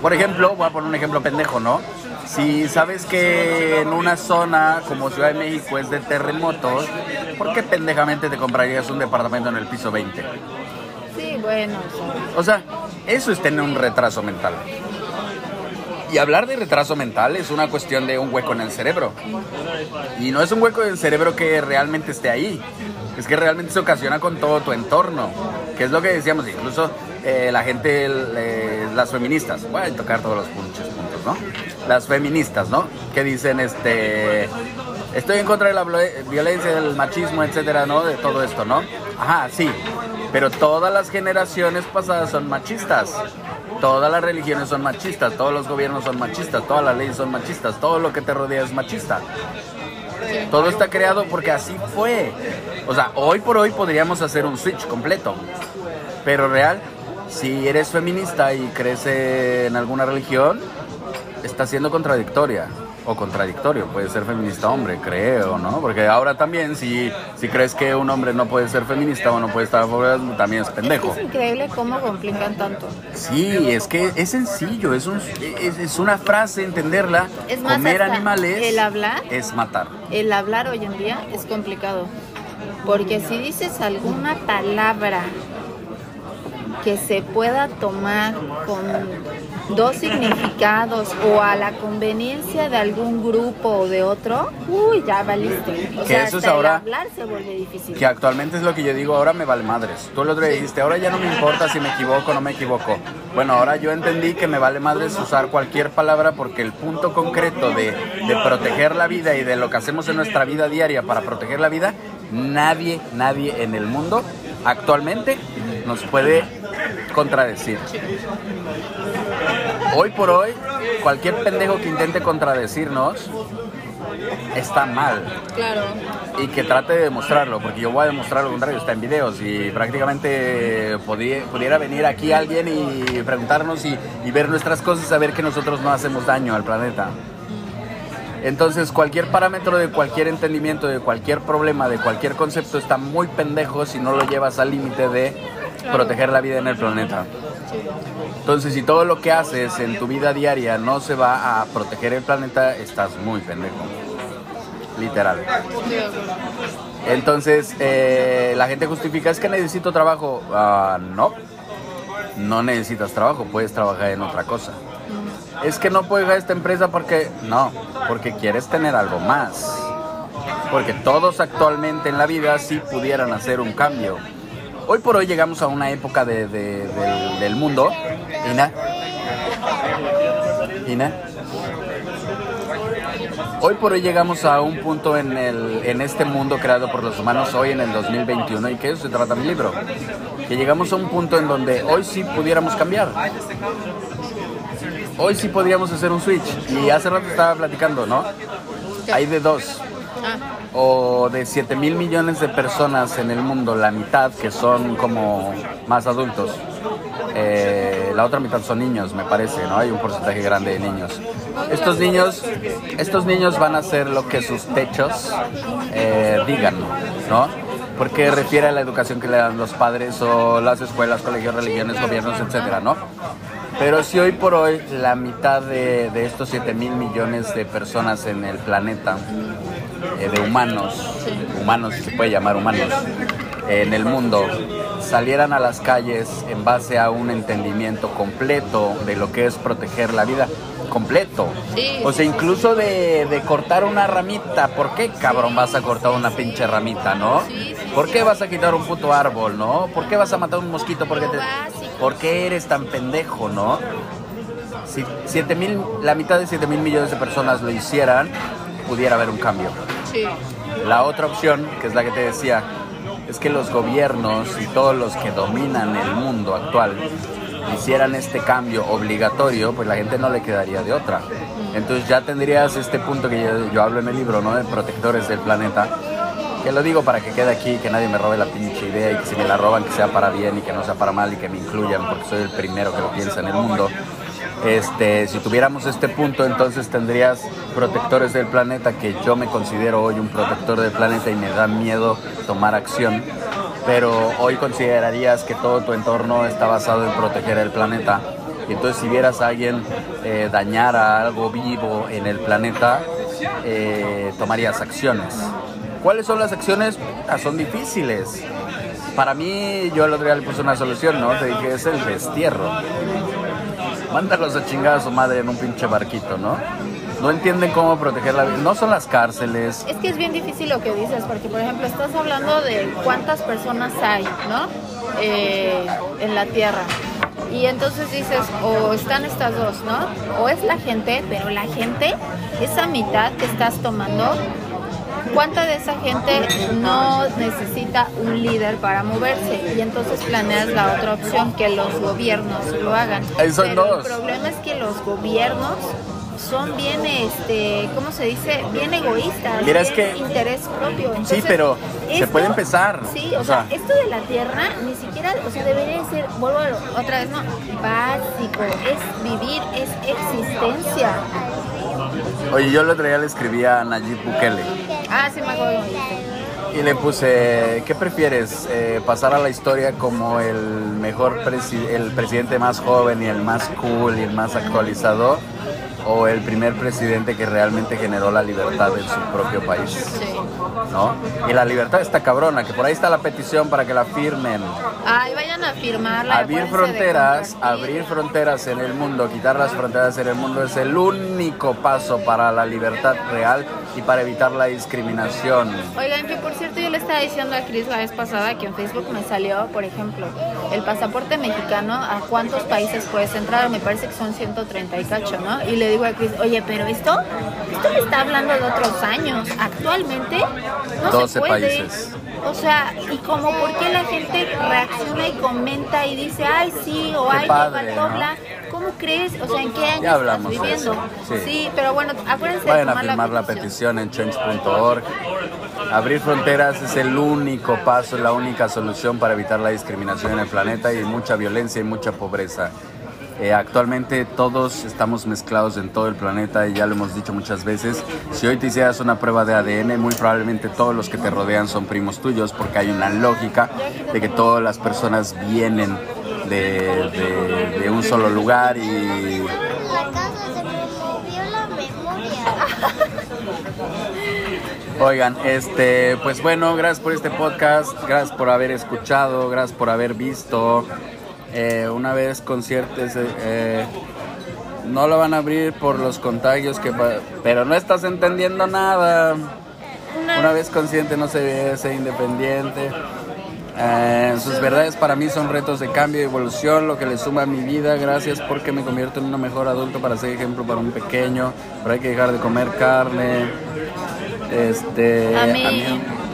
Speaker 2: Por ejemplo, voy a poner un ejemplo pendejo, ¿no? Si sabes que en una zona como Ciudad de México es de terremotos, ¿por qué pendejamente te comprarías un departamento en el piso 20?
Speaker 1: Sí, bueno.
Speaker 2: O sea, eso es tener un retraso mental. Y hablar de retraso mental es una cuestión de un hueco en el cerebro. Y no es un hueco en el cerebro que realmente esté ahí. Es que realmente se ocasiona con todo tu entorno. Que es lo que decíamos, incluso eh, la gente, las feministas, voy a tocar todos los puntos, puntos, ¿no? Las feministas, ¿no? Que dicen, este, estoy en contra de la violencia, del machismo, etcétera, ¿no? De todo esto, ¿no? Ajá, sí. Pero todas las generaciones pasadas son machistas. Todas las religiones son machistas, todos los gobiernos son machistas, todas las leyes son machistas, todo lo que te rodea es machista. Todo está creado porque así fue. O sea, hoy por hoy podríamos hacer un switch completo. Pero real, si eres feminista y crees en alguna religión, está siendo contradictoria o contradictorio. Puede ser feminista hombre, creo, ¿no? Porque ahora también, si, si crees que un hombre no puede ser feminista o no puede estar a favor, también es pendejo.
Speaker 1: Es, increíble cómo complican tanto.
Speaker 2: Sí, es que es sencillo, es, un, es, una frase entenderla. Es Comer animales
Speaker 1: el hablar,
Speaker 2: es matar.
Speaker 1: El hablar hoy en día es complicado. Porque si dices alguna palabra que se pueda tomar con dos significados o a la conveniencia de algún grupo o de otro, uy, ya valiste. O que eso es ahora, hablar se vuelve difícil.
Speaker 2: Que actualmente es lo que yo digo, ahora me vale madres. Tú el otro día dijiste, ahora ya no me importa si me equivoco o no me equivoco. Bueno, ahora yo entendí que me vale madres usar cualquier palabra porque el punto concreto de, de proteger la vida y de lo que hacemos en nuestra vida diaria para proteger la vida, nadie, nadie en el mundo actualmente nos puede contradecir. Hoy por hoy, cualquier pendejo que intente contradecirnos está mal.
Speaker 1: Claro.
Speaker 2: Y que trate de demostrarlo, porque yo voy a demostrar lo contrario, está en videos y prácticamente pudiera venir aquí alguien y preguntarnos y, y ver nuestras cosas y saber que nosotros no hacemos daño al planeta. Entonces cualquier parámetro de cualquier entendimiento, de cualquier problema, de cualquier concepto está muy pendejo si no lo llevas al límite de proteger la vida en el planeta. Entonces, si todo lo que haces en tu vida diaria no se va a proteger el planeta, estás muy pendejo. Literal. Entonces, eh, la gente justifica, es que necesito trabajo. Ah, no, no necesitas trabajo, puedes trabajar en otra cosa. Es que no puedes dejar esta empresa porque, no, porque quieres tener algo más. Porque todos actualmente en la vida sí pudieran hacer un cambio hoy por hoy llegamos a una época de, del, mundo. Ina. Ina. hoy por hoy llegamos a un punto en, el, en este mundo creado por los humanos hoy en el 2021 y que eso se trata mi libro. Que llegamos a un punto en donde hoy sí pudiéramos cambiar. Hoy sí podríamos hacer un switch. Y hace rato estaba platicando, ¿no? Hay de dos. Ah. O de 7 mil millones de personas en el mundo, la mitad que son como más adultos. Eh, la otra mitad son niños, me parece, ¿no? Hay un porcentaje grande de niños. Estos niños, estos niños van a hacer lo que sus techos eh, digan, ¿no? Porque refiere a la educación que le dan los padres o las escuelas, colegios, religiones, gobiernos, etcétera, ¿no? Pero si hoy por hoy la mitad de, estos 7 mil millones de personas en el planeta, eh, de humanos, humanos se puede llamar humanos, en el mundo, salieran a las calles en base a un entendimiento completo de lo que es proteger la vida, completo. o sea, incluso de, cortar una ramita. ¿Por qué, cabrón, vas a cortar una pinche ramita, no? ¿Por qué vas a quitar un puto árbol, no? ¿Por qué vas a matar un mosquito? Porque te... ¿Por qué eres tan pendejo, no? Si siete mil, la mitad de 7 mil millones de personas lo hicieran, pudiera haber un cambio. Sí. La otra opción, que es la que te decía, es que los gobiernos y todos los que dominan el mundo actual hicieran este cambio obligatorio, pues la gente no le quedaría de otra. Entonces ya tendrías este punto que yo, hablo en el libro, ¿no? De protectores del planeta. Que lo digo para que quede aquí, que nadie me robe la pinche idea y que si me la roban que sea para bien y que no sea para mal y que me incluyan porque soy el primero que lo piensa en el mundo. Este, si tuviéramos este punto, entonces tendrías protectores del planeta, que yo me considero hoy un protector del planeta y me da miedo tomar acción pero hoy considerarías que todo tu entorno está basado en proteger el planeta. Y entonces si vieras a alguien eh, dañar a algo vivo en el planeta, eh, tomarías acciones. ¿Cuáles son las acciones? Ah, son difíciles. Para mí, yo el otro día le puse una solución, ¿no? Te dije, es el destierro. Mándalos a chingar a su madre en un pinche barquito, ¿no? no entienden cómo proteger la vida. No son las cárceles.
Speaker 1: Es que es bien difícil lo que dices, porque por ejemplo estás hablando de cuántas personas hay, ¿no? Eh, en la Tierra. Y entonces dices, o están estas dos, ¿no? O es la gente, pero la gente, esa mitad que estás tomando, ¿cuánta de esa gente no necesita un líder para moverse? Y entonces planeas la otra opción, que los gobiernos lo hagan.
Speaker 2: Ahí son
Speaker 1: pero El problema es que los gobiernos son bien, este, ¿cómo se dice? Bien egoístas.
Speaker 2: Mira, es que...
Speaker 1: Interés propio.
Speaker 2: sí, pero se puede empezar.
Speaker 1: Sí, o, sea, esto de la tierra ni siquiera, o sea, debería ser, vuelvo otra vez, no, básico, es vivir, es existencia.
Speaker 2: Oye, yo el otro día le escribí a Nayib Bukele.
Speaker 1: Ah.
Speaker 2: Y le puse, ¿qué prefieres? Eh, ¿Pasar a la historia como el mejor, el presidente más joven y el más cool y el más actualizado? O el primer presidente que realmente generó la libertad en su propio país. Sí. ¿No? Y la libertad está cabrona, que por ahí está la petición para que la firmen.
Speaker 1: Ay, vayan a firmarla.
Speaker 2: Abrir fronteras, abrir fronteras en el mundo, quitar las fronteras en el mundo es el único paso para la libertad real y para evitar la discriminación.
Speaker 1: Oigan, que por cierto yo le estaba diciendo a Cris la vez pasada que en Facebook me salió, por ejemplo, el pasaporte mexicano, a cuántos países puedes entrar, me parece que son 130 y cacho, ¿no? Y le digo a oye, pero esto, esto me está hablando de otros años, actualmente no 12 se puede. países. O sea, y como por qué la gente reacciona y comenta y dice, ay, sí, o ay, padre, ¿Cómo crees? O sea, ¿en qué año ya hablamos estás viviendo? Sí. pero bueno, acuérdense
Speaker 2: Vayan a firmar la petición, en change.org. Abrir fronteras es el único paso, la única solución para evitar la discriminación en el planeta y mucha violencia y mucha pobreza. Eh, actualmente todos estamos mezclados en todo el planeta y ya lo hemos dicho muchas veces. Si hoy te hicieras una prueba de ADN, muy probablemente todos los que te rodean son primos tuyos porque hay una lógica de que todas las personas vienen de, de, un solo lugar y... Oigan, este, pues bueno, gracias por este podcast, gracias por haber escuchado, gracias por haber visto. Eh, una vez conciertos, eh, no lo van a abrir por los contagios que pero no estás entendiendo nada. Una vez consciente no se ser independiente. Eh, sus verdades para mí son retos de cambio y evolución, lo que le suma a mi vida. Gracias porque me convierto en un mejor adulto para ser ejemplo para un pequeño. Pero hay que dejar de comer carne. Este,
Speaker 1: a mí,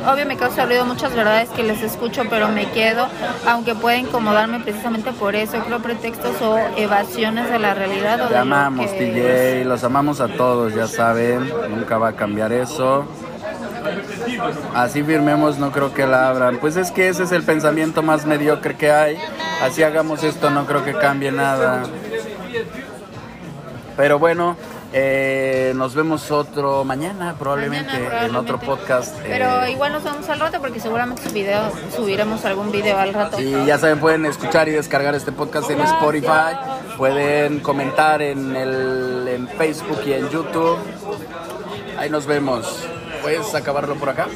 Speaker 1: obvio me causa ruido muchas verdades que les escucho, pero me quedo, aunque puede incomodarme precisamente por eso. Creo pretextos o evasiones de la realidad.
Speaker 2: Te amamos, TJ, los amamos a todos, ya saben, nunca va a cambiar eso. Así firmemos, no creo que la abran. Pues es que ese es el pensamiento más mediocre que hay. Así hagamos esto, no creo que cambie nada. Pero bueno, eh, nos vemos otro mañana, probablemente, en otro podcast.
Speaker 1: Pero eh. igual nos vemos al rato porque seguramente su video, subiremos algún video al rato.
Speaker 2: Y ya saben, pueden escuchar y descargar este podcast en Spotify. Pueden comentar en, el, en Facebook y en YouTube. Ahí nos vemos. ¿Puedes acabarlo por acá?